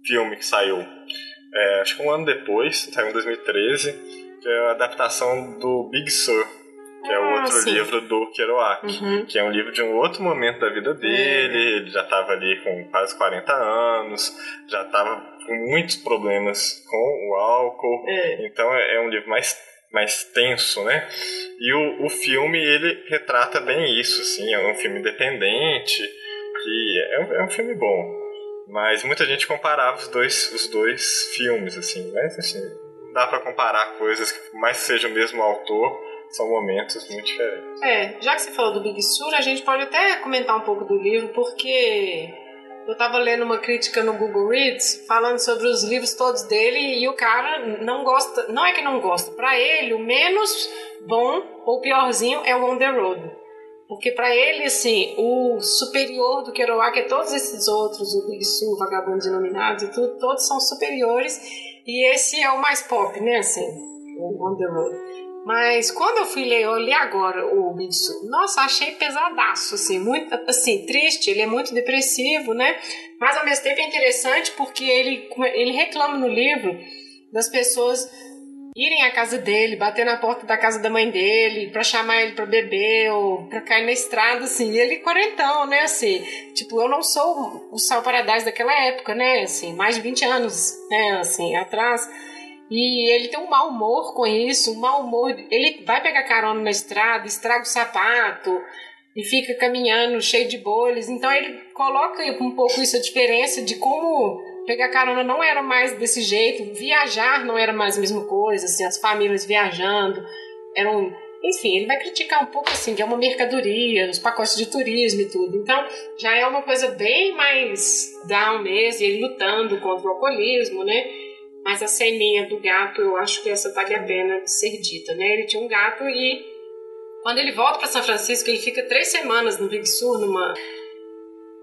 filme que saiu, é, acho que um ano depois, saiu em 2013, que é a adaptação do Big Sur, que é o ah, outro sim. livro do Kerouac, uhum. que é um livro de um outro momento da vida dele, uhum. ele já estava ali com quase 40 anos, já estava com muitos problemas com o álcool, é. então é, é um livro mais mais tenso, né? E o, o filme, ele retrata bem isso, assim, é um filme independente, que é um, é um filme bom. Mas muita gente comparava os dois, os dois filmes, assim, mas assim, dá para comparar coisas que, mais seja o mesmo autor, são momentos muito diferentes. É, já que você falou do Big Sur, a gente pode até comentar um pouco do livro, porque eu estava lendo uma crítica no Google Reads falando sobre os livros todos dele e o cara não gosta, não é que não gosta, para ele o menos bom ou piorzinho é o On the Road. Porque para ele, assim, o superior do Kerouac é todos esses outros, o Big Sur, Vagabundos Iluminados e tudo, todos são superiores e esse é o mais pop, né, assim, o On the Road. Mas quando eu fui ler, eu li agora o Bitsu, nossa, achei pesadaço, assim, muito, assim, triste, ele é muito depressivo, né? Mas ao mesmo tempo é interessante porque ele, ele reclama no livro das pessoas irem à casa dele, bater na porta da casa da mãe dele, para chamar ele para beber ou para cair na estrada, assim. E ele quarentão, né, assim. Tipo, eu não sou o Sal Paradise daquela época, né, assim, mais de 20 anos, né, assim, atrás. E ele tem um mau humor com isso, um mau humor. Ele vai pegar carona na estrada, estraga o sapato e fica caminhando cheio de bolhas. Então ele coloca um pouco isso a diferença de como pegar carona não era mais desse jeito, viajar não era mais a mesma coisa, assim, as famílias viajando eram enfim, ele vai criticar um pouco assim, que é uma mercadoria, os pacotes de turismo e tudo. Então, já é uma coisa bem mais down mesmo, ele lutando contra o alcoolismo, né? Mas a ceninha do gato, eu acho que essa vale a pena de ser dita, né? Ele tinha um gato e quando ele volta para São Francisco, ele fica três semanas no Big Sur, numa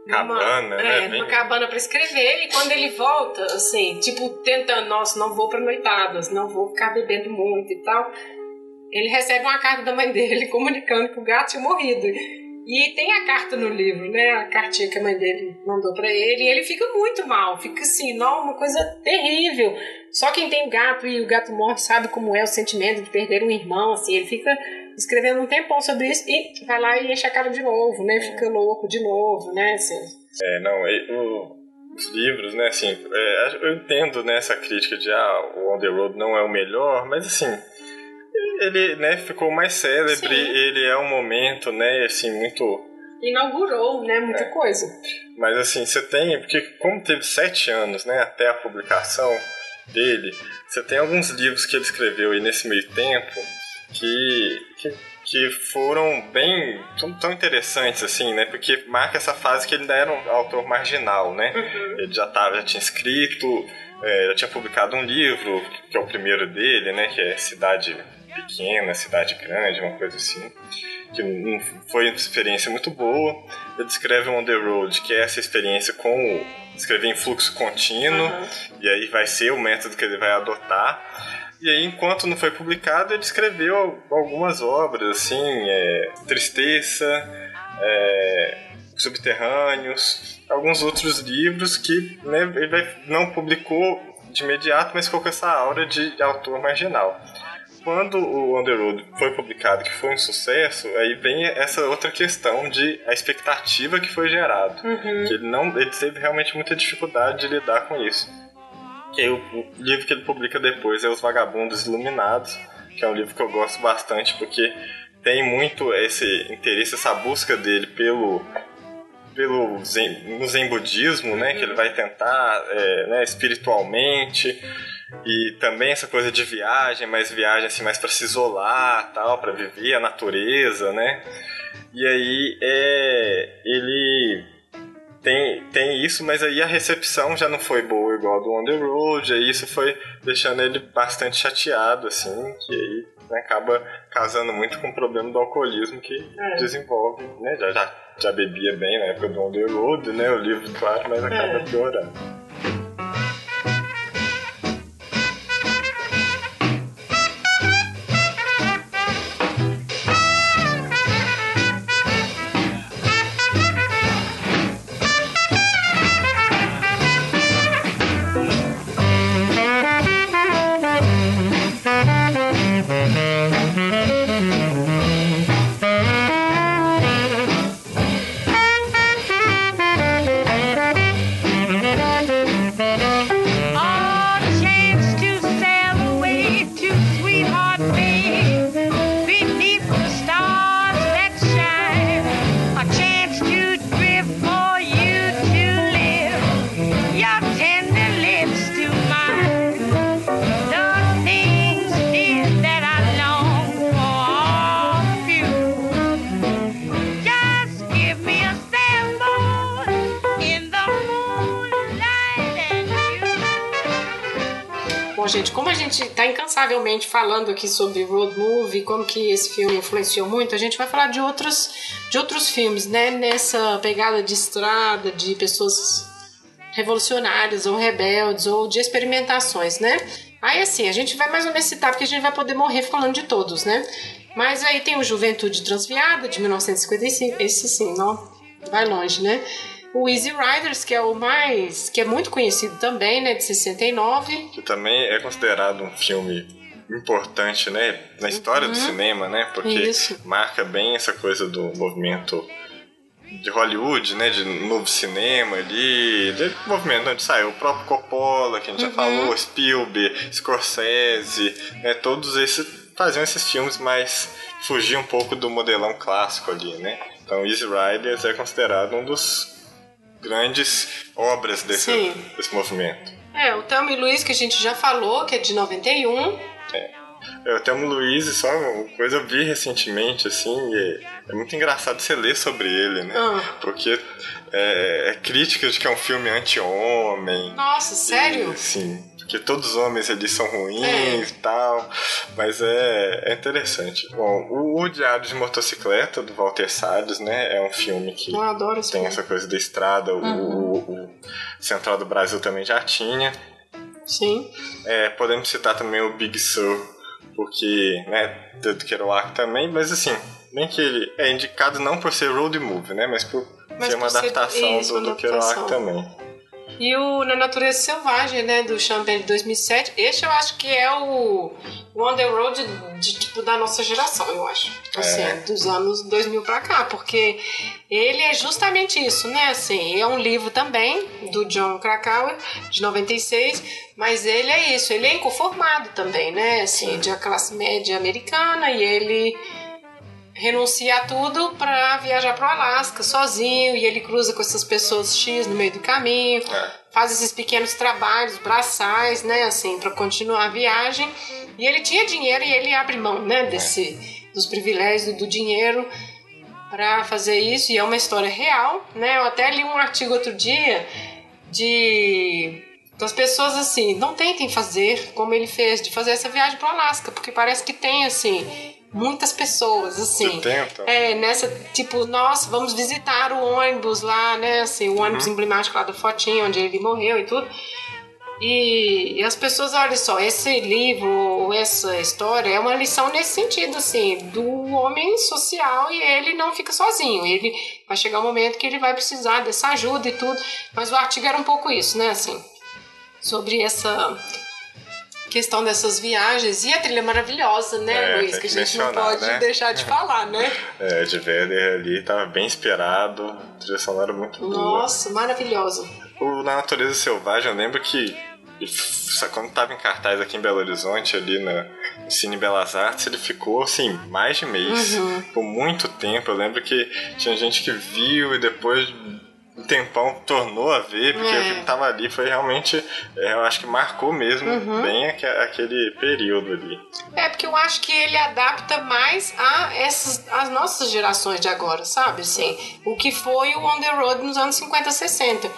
cabana, né? É, numa cabana para escrever. E quando ele volta, assim, tipo, tentando, nossa, não vou para noitadas, não vou ficar bebendo muito e tal. Ele recebe uma carta da mãe dele (laughs) comunicando que o gato tinha morrido. E tem a carta no livro, né? A cartinha que a mãe dele mandou para ele. E ele fica muito mal, fica assim, não, uma coisa terrível. Só quem tem gato e o gato morre sabe como é o sentimento de perder um irmão, assim. Ele fica escrevendo um tempão sobre isso e vai lá e enche a cara de novo, né? Fica louco de novo, né? Assim. É, não, o, os livros, né? Assim, é, eu entendo né, essa crítica de ah, o On the Road não é o melhor, mas assim ele, né, ficou mais célebre, Sim. ele é um momento, né, assim, muito... Inaugurou, né, muita é. coisa. Mas assim, você tem, porque como teve sete anos, né, até a publicação dele, você tem alguns livros que ele escreveu aí nesse meio tempo que, que, que foram bem, tão, tão, interessantes, assim, né, porque marca essa fase que ele ainda era um autor marginal, né, uhum. ele já, tava, já tinha escrito, é, já tinha publicado um livro, que é o primeiro dele, né, que é Cidade pequena, cidade grande, uma coisa assim. Que não foi uma experiência muito boa. Ele descreve On The Road, que é essa experiência com escrever em fluxo contínuo, uhum. e aí vai ser o método que ele vai adotar. E aí, enquanto não foi publicado, ele escreveu algumas obras, assim, é, Tristeza, é, Subterrâneos, alguns outros livros que né, ele não publicou de imediato, mas ficou com essa aura de autor marginal quando o Underwood foi publicado, que foi um sucesso, aí vem essa outra questão de a expectativa que foi gerada. Uhum. Que ele não, ele teve realmente muita dificuldade de lidar com isso. Que o, o, livro que ele publica depois é Os Vagabundos Iluminados, que é um livro que eu gosto bastante porque tem muito esse interesse, essa busca dele pelo pelo zen, no zen budismo, né, que ele vai tentar é, né, espiritualmente e também essa coisa de viagem, mais viagem assim mais para se isolar, tal, para viver a natureza, né? E aí é, ele tem, tem isso, mas aí a recepção já não foi boa igual do On The Road, aí isso foi deixando ele bastante chateado, assim, que aí né, acaba casando muito com o problema do alcoolismo que é. desenvolve, né? Já, já, já bebia bem na época do On The Road, né? O livro, claro, mas acaba é. piorando. Está incansavelmente falando aqui sobre road movie, como que esse filme influenciou muito, a gente vai falar de outros, de outros filmes, né? Nessa pegada de estrada, de pessoas revolucionárias ou rebeldes ou de experimentações, né? Aí assim, a gente vai mais ou menos citar porque a gente vai poder morrer falando de todos, né? Mas aí tem o Juventude Transviada de 1955, esse sim, não vai longe, né? O Easy Riders, que é o mais. que é muito conhecido também, né? De 69. Que também é considerado um filme importante, né? Na história uhum. do cinema, né? Porque Isso. marca bem essa coisa do movimento de Hollywood, né, de novo cinema ali, de movimento onde saiu o próprio Coppola, que a gente uhum. já falou, Spielberg, Scorsese, né, todos esses faziam esses filmes mais fugir um pouco do modelão clássico ali, né? Então Easy Riders é considerado um dos grandes obras desse, desse movimento. É, o Thelma e Luiz, que a gente já falou, que é de 91. É. é o Thelma Luiz, só uma coisa eu vi recentemente, assim, e é, é muito engraçado você ler sobre ele, né? Ah. Porque é, é crítica de que é um filme anti-homem. Nossa, sério? E, sim que todos os homens ali são ruins é. e tal, mas é, é interessante. Bom, o, o, Diário de Motocicleta, do Walter Salles, né, é um filme que Eu adoro tem filme. essa coisa da estrada, uhum. o, o, Central do Brasil também já tinha. Sim. É, podemos citar também o Big Sur, porque, né, do Kerouac também, mas assim, nem que ele é indicado não por ser road movie, né, mas por mas ser uma adaptação ser, isso, do, do Kerouac também. E o Na Natureza Selvagem, né, do Champagne de 2007. Este eu acho que é o, o On The Road de, tipo, da nossa geração, eu acho. Assim, é. dos anos 2000 pra cá. Porque ele é justamente isso, né? Assim, é um livro também do John Krakauer, de 96. Mas ele é isso, ele é inconformado também, né? Assim, de a classe média americana e ele renuncia a tudo para viajar para o Alasca sozinho e ele cruza com essas pessoas X no meio do caminho, é. faz esses pequenos trabalhos braçais, né, assim, para continuar a viagem. E ele tinha dinheiro e ele abre mão, né, desse dos privilégios do dinheiro para fazer isso e é uma história real, né? Eu até li um artigo outro dia de das pessoas assim, não tentem fazer como ele fez, de fazer essa viagem para o Alasca, porque parece que tem assim muitas pessoas, assim. É, nessa, tipo, nossa, vamos visitar o ônibus lá, né? Assim, o ônibus uhum. emblemático lá da fotinha, onde ele morreu e tudo. E, e, as pessoas, olha só, esse livro, essa história é uma lição nesse sentido, assim, do homem social e ele não fica sozinho. Ele vai chegar um momento que ele vai precisar dessa ajuda e tudo. Mas o artigo era um pouco isso, né? Assim, sobre essa questão dessas viagens e a trilha maravilhosa, né, é, Luiz? Que, a gente não pode né? deixar de falar, né? (laughs) É, de Werder ali tava bem inspirado, trilha sonora muito boa. Nossa, maravilhosa. O Na Natureza Selvagem, eu lembro que quando tava em cartaz aqui em Belo Horizonte, ali na Cine Belas Artes, ele ficou assim, mais de mês, uhum. por muito tempo. Eu lembro que tinha gente que viu e depois tempão tornou a ver, porque É. o filme tava ali, foi realmente, é, eu acho que marcou mesmo Uhum. bem aque- aquele período ali. É, porque eu acho que ele adapta mais a essas as nossas gerações de agora, sabe? Assim, o que foi o On The Road nos anos 50, 60.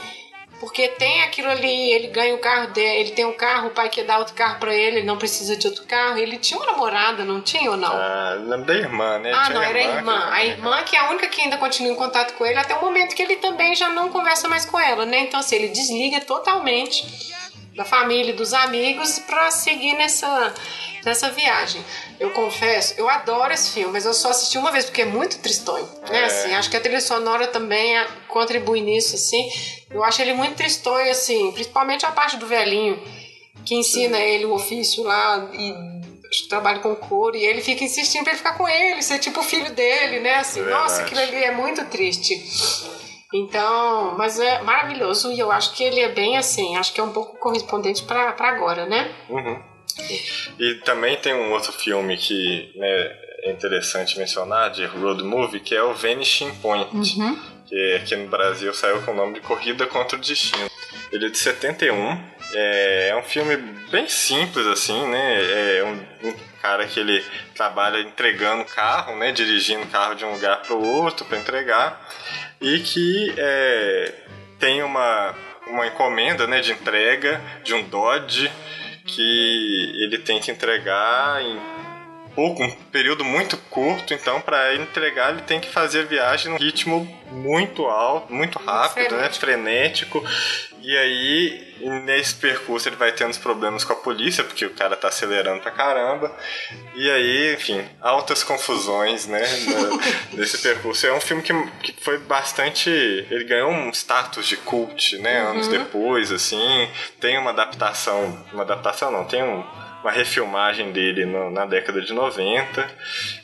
Porque tem aquilo ali, ele ganha o carro dele, ele tem um carro, o pai quer dar outro carro pra ele, ele não precisa de outro carro. Ele tinha uma namorada, não tinha ou não? Ah, lembro da irmã, né? Ah, Tinha não, era a irmã. que- A irmã que é a única que ainda continua em contato com ele até o momento que ele também já não conversa mais com ela, né? Então, assim, ele desliga totalmente da família e dos amigos pra seguir nessa, nessa viagem. Eu confesso, eu adoro esse filme, mas eu só assisti uma vez porque é muito tristonho, né? É. Assim, acho que a trilha sonora também ah, contribui nisso, assim. Eu acho ele muito tristonho, assim, principalmente a parte do velhinho que ensina ele o ofício lá e trabalha com couro e ele fica insistindo pra ele ficar com ele, ser tipo o filho dele, né? Assim, É nossa, aquilo ali é muito triste. Então, mas é maravilhoso e eu acho que ele é bem assim, acho que é um pouco correspondente pra agora, né? Uhum. E também tem um outro filme que né, é interessante mencionar, de road movie, que é o Vanishing Point, Uhum. que aqui no Brasil saiu com o nome de Corrida contra o Destino. Ele é de 71, é, é um filme bem simples assim, né? É um, um cara que ele trabalha entregando carro, né? Dirigindo carro de um lugar para o outro para entregar e que é, tem uma, uma encomenda né, de entrega de um Dodge que ele tem que entregar em pouco, um período muito curto, então para entregar ele tem que fazer a viagem num ritmo muito alto, muito rápido, né, frenético. E aí nesse percurso ele vai tendo uns problemas com a polícia, porque o cara tá acelerando pra caramba. E aí, enfim, altas confusões, né, (laughs) nesse percurso. É um filme que, que foi bastante, ele ganhou um status de cult, né, anos depois, assim. Tem uma adaptação, uma adaptação não, tem um uma refilmagem dele no- na década de 90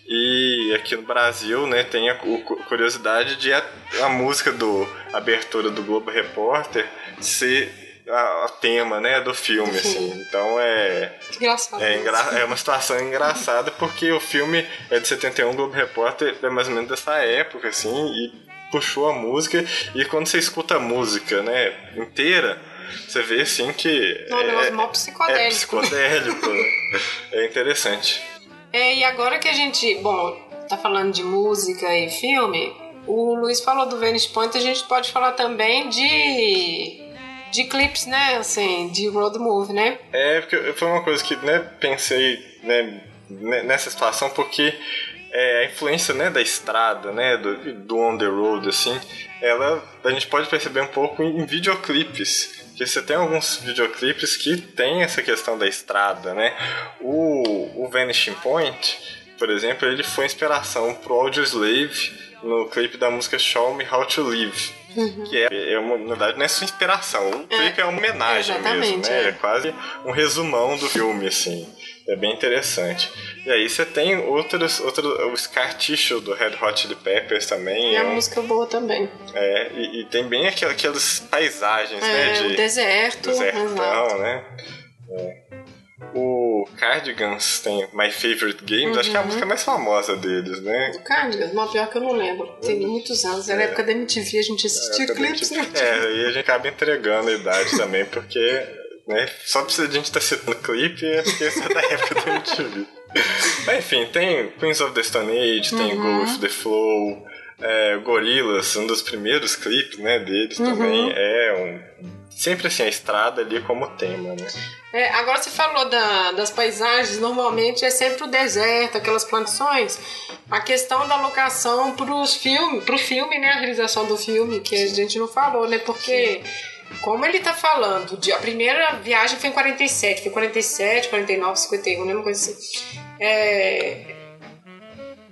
e aqui no Brasil né, tem a cu- curiosidade de a, a música do abertura do Globo Repórter ser a, a tema né, do filme assim. então é engraçado. é, engra- é uma situação engraçada porque o filme é de 71, o Globo Repórter é mais ou menos dessa época, assim, e puxou a música. E quando você escuta a música, né, inteira, você vê assim que. Não, é, negócio mó é psicodélico. psicodélico. né? é interessante. É, e agora que a gente, bom, tá falando de música e filme, o Luiz falou do Venice Point, a gente pode falar também de de clipes, né, assim, de road movie, né? É, porque foi uma coisa que, né, pensei né, ne- nessa situação porque é, a influência, né, da estrada, né, do, do on the road, assim, ela, a gente pode perceber um pouco em, em videoclipes. Porque você tem alguns videoclipes que tem essa questão da estrada, né? O, o Vanishing Point, por exemplo, ele foi inspiração pro Audioslave no clipe da música Show Me How to Live. Que é, é uma, na verdade, não é sua inspiração. O clipe é, uma homenagem mesmo, né? é. É quase um resumão do filme, assim. É bem interessante. E aí você tem outros, outros o Scar Tissue do Red Hot Chili Peppers também. E é a um- música boa também. é, e, e tem bem aquel- aquelas paisagens, É, né? o De deserto. exato. desertão, né? É. O Cardigans tem My Favorite Games, acho que é a Uhum. música mais famosa deles, né? O Cardigan, uma pior que eu não lembro. Tem muitos anos. Era a época da MTV, a gente assistia É, clipes, né? É, e a gente acaba entregando a idade também, porque né, só pra a gente estar citando clipe é porque isso é da época da MTV. Mas enfim, tem Queens of the Stone Age, tem Uhum. Go With The Flow, é, Gorillaz, um dos primeiros clipes né, deles Uhum. também é um... Sempre assim, a estrada ali como tema, né? É, agora você falou da- das paisagens, normalmente é sempre o deserto, aquelas plantações. A questão da locação pros filme, pro filme, né? A realização do filme, que a gente não falou, né? Porque, como ele tá falando, de, a primeira viagem foi em 47, foi 47, 49, 51, né? Uma coisa assim. É,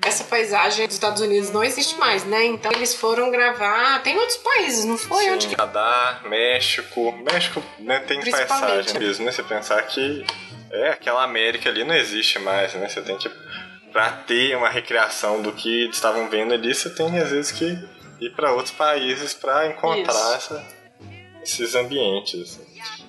essa paisagem dos Estados Unidos não existe mais, né? Então eles foram gravar. Tem outros países, não foi? Onde que Canadá, México. México né, tem paisagem mesmo, né? Você pensar que é, aquela América ali não existe mais, né? Você tem que. Pra ter uma recriação do que estavam vendo ali, você tem às vezes que ir para outros países para encontrar essa- esses ambientes.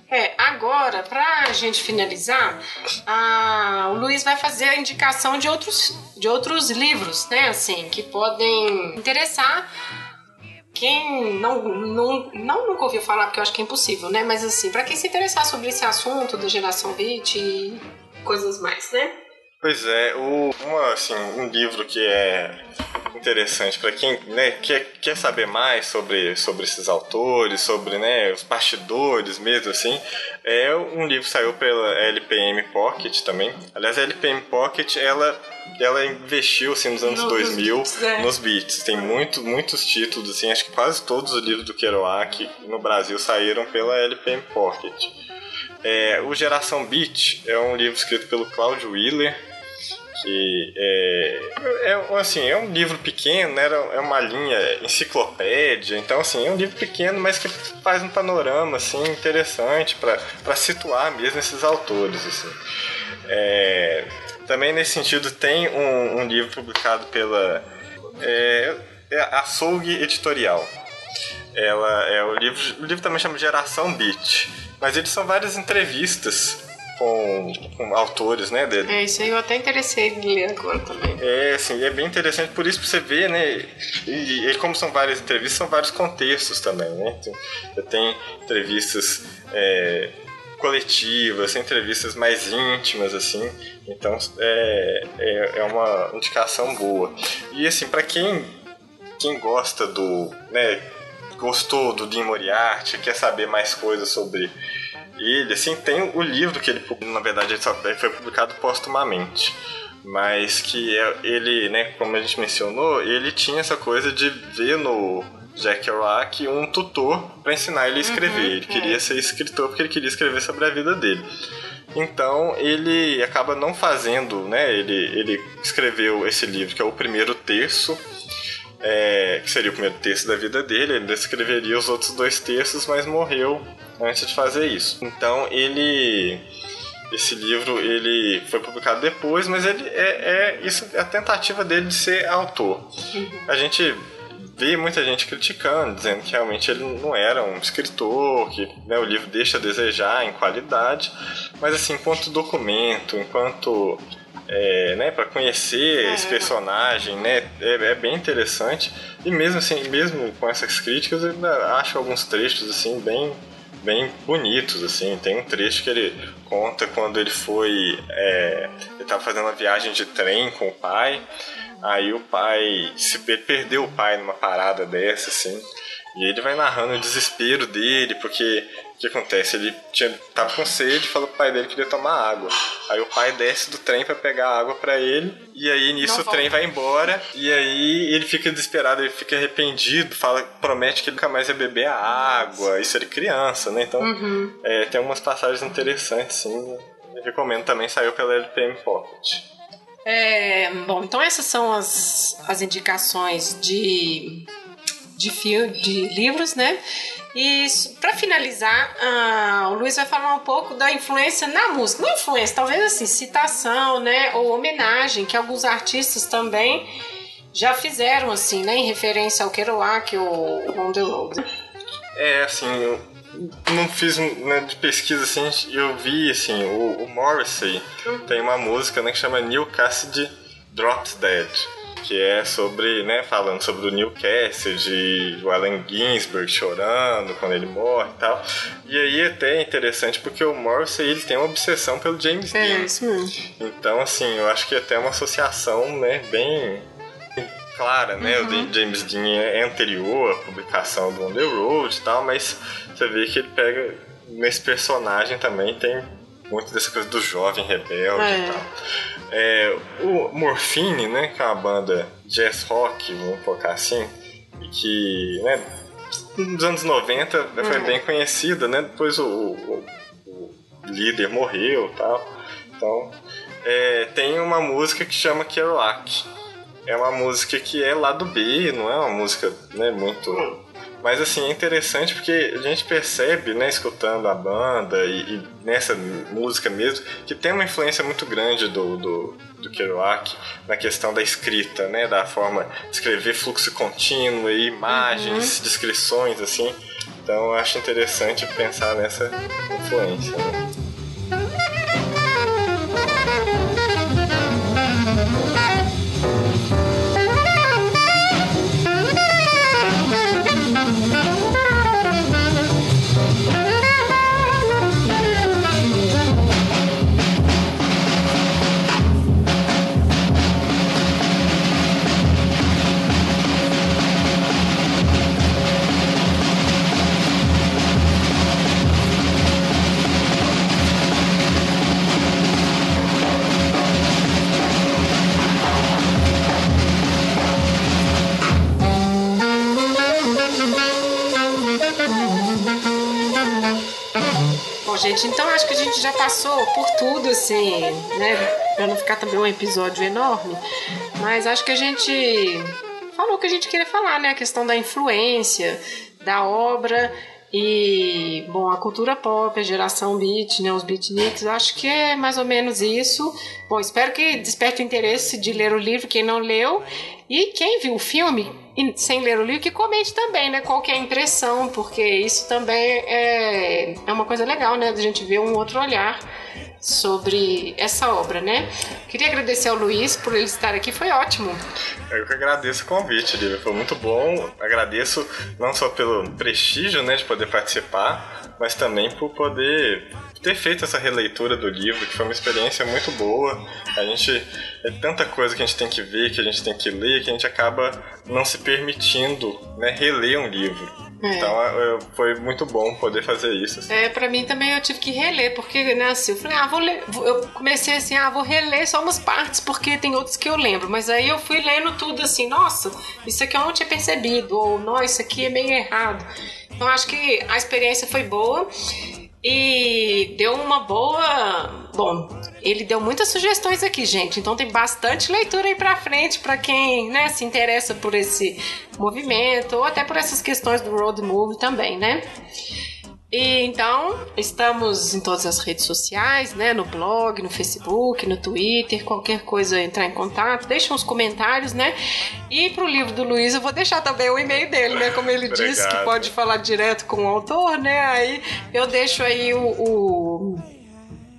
É, agora, pra gente finalizar, a- o Luiz vai fazer a indicação de outros, de outros livros, né, assim, que podem interessar quem não, não, não nunca ouviu falar, porque eu acho que é impossível, né? Mas assim, para quem se interessar sobre esse assunto da geração beat e coisas mais, né? Pois é, o, uma, assim, um livro que é interessante para quem né, quer, quer saber mais sobre, sobre esses autores, sobre né, os bastidores mesmo, assim, é um livro que saiu pela LPM Pocket também. Aliás, a LPM Pocket, ela ela investiu assim, nos anos no, 2000 nos beats, é. nos beats. Tem muito, muitos títulos, assim, acho que quase todos os livros do Kerouac no Brasil saíram pela LPM Pocket. É, o Geração Beat é um livro escrito pelo Claudio Wheeler, que é, é, assim, é um livro pequeno, né? é uma linha enciclopédia, então assim, é um livro pequeno, mas que faz um panorama assim, interessante para situar mesmo esses autores. Assim. É, também nesse sentido tem um, um livro publicado pela é, é Açougue Editorial. Ela é o livro, o livro também chama Geração Beat, mas eles são várias entrevistas com, com, autores, né? De... É, isso aí eu até interessei em ler agora também. É, assim, é bem interessante, por isso você vê, né? E, e como são várias entrevistas, são vários contextos também, né? Tem, tem entrevistas é, coletivas, tem entrevistas mais íntimas, assim. Então é, é, é uma indicação boa. E assim, para quem, quem gosta do. né, gostou do Dean Moriarty, quer saber mais coisas sobre ele, assim, tem o livro que ele, na verdade, ele, só, foi publicado póstumamente mas que é, ele, né, como a gente mencionou, ele tinha essa coisa de ver no Jack Kerouac um tutor para ensinar ele a escrever. Uhum, ele queria é. ser escritor porque ele queria escrever sobre a vida dele. Então ele acaba não fazendo, né? Ele, ele escreveu esse livro, que é o primeiro terço, é, que seria o primeiro terço da vida dele. Ele escreveria os outros dois terços, mas morreu antes de fazer isso. Então ele esse livro ele foi publicado depois, mas ele é, é isso é a tentativa dele de ser autor. A gente vi muita gente criticando, dizendo que realmente ele não era um escritor, que né, o livro deixa a desejar em qualidade, mas assim, enquanto documento, enquanto é, né, para conhecer é. esse personagem, né, é, é, bem interessante. E mesmo assim, mesmo com essas críticas, eu ainda acho alguns trechos assim bem bem bonitos assim. Tem um trecho que ele conta quando ele foi, é, ele estava fazendo uma viagem de trem com o pai Aí o pai se perdeu o pai numa parada dessa, assim. E ele vai narrando o desespero dele, porque o que acontece? Ele tinha, tava com sede e falou pro pai dele que queria tomar água. Aí o pai desce do trem para pegar água para ele, e aí nisso Não o trem vai embora, e aí ele fica desesperado, ele fica arrependido, fala, promete que ele nunca mais ia beber a água. Isso ele criança, né? Então uhum. é, tem algumas passagens interessantes, sim. Eu recomendo também, saiu pela LPM Pocket. É, bom, então essas são as, as indicações de, de, fio, de livros, né? E para finalizar, uh, o Luiz vai falar um pouco da influência na música. Não influência, talvez assim, citação, né? Ou homenagem, que alguns artistas também já fizeram, assim, né? Em referência ao Kerouac ou On The Road. É, assim, não fiz né, de pesquisa assim, eu vi assim, o, o Morrissey uhum. tem uma música né, que chama Neil Cassidy Drops Dead, que é sobre, né, falando sobre o Neil Cassidy, o Allen Ginsberg chorando quando ele morre e tal. E aí é até é interessante porque o Morrissey ele tem uma obsessão pelo James é, Dean. Isso mesmo. Então, assim, eu acho que é até uma associação, né, bem clara, né? Uhum. O James Dean é anterior à publicação do On The Road e tal, mas você vê que ele pega nesse personagem também tem muito dessa coisa do jovem rebelde é. e tal. É, o Morphine, né, que é uma banda jazz rock, vamos colocar assim, que, né, nos anos 90 uhum. foi bem conhecida, né, depois o, o, o líder morreu e tal, então é, tem uma música que chama Kerouac, é uma música que é lá do B, não é uma música, né, muito mas assim, é interessante porque a gente percebe, né, escutando a banda e, e nessa música mesmo, que tem uma influência muito grande do, do, do Kerouac na questão da escrita, né, da forma de escrever fluxo contínuo e imagens, uhum. descrições, assim. Então eu acho interessante pensar nessa influência. Né? Gente. Então acho que a gente já passou por tudo, assim, né? Pra não ficar também um episódio enorme. Mas acho que a gente falou o que a gente queria falar, né? A questão da influência da obra e, bom, a cultura pop, a geração beat, né, os beatniks, acho que é mais ou menos isso. Bom, espero que desperte o interesse de ler o livro, quem não leu. E quem viu o filme, sem ler o livro, que comente também, né, qual que é a impressão, porque isso também é, é uma coisa legal, né, da gente ver um outro olhar sobre essa obra, né? Queria agradecer ao Luiz por ele estar aqui, foi ótimo. Eu que agradeço o convite, Lívia, foi muito bom. Agradeço não só pelo prestígio, né, de poder participar, mas também por poder ter feito essa releitura do livro, que foi uma experiência muito boa. A gente é tanta coisa que a gente tem que ver, que a gente tem que ler, que a gente acaba não se permitindo, né, reler um livro. É. Então é, foi muito bom poder fazer isso. Assim. É, pra mim também eu tive que reler, porque, né, assim, eu falei, ah, vou ler. Eu comecei assim, ah, vou reler só umas partes, porque tem outros que eu lembro. Mas aí eu fui lendo tudo assim, nossa, isso aqui eu não tinha percebido, ou nossa, isso aqui é meio errado. Então acho que a experiência foi boa e deu uma boa. Bom, ele deu muitas sugestões aqui, gente. Então tem bastante leitura aí para frente para quem, né, se interessa por esse movimento ou até por essas questões do road movie também, né? E então, estamos em todas as redes sociais, né? No blog, no Facebook, no Twitter, qualquer coisa entrar em contato, deixa uns comentários, né? E pro livro do Luiz eu vou deixar também o e-mail dele, né? Como ele disse que pode falar direto com o autor, né? Aí eu deixo aí o, o,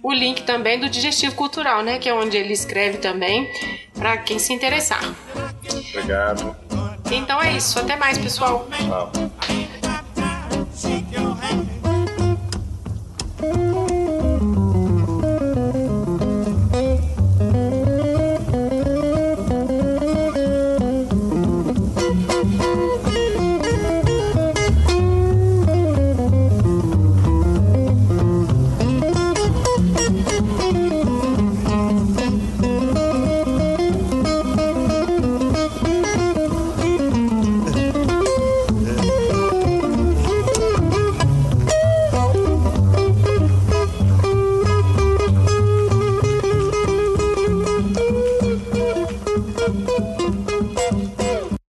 o link também do Digestivo Cultural, né? Que é onde ele escreve também, para quem se interessar. Obrigado. Então é isso. Até mais, pessoal. Tchau.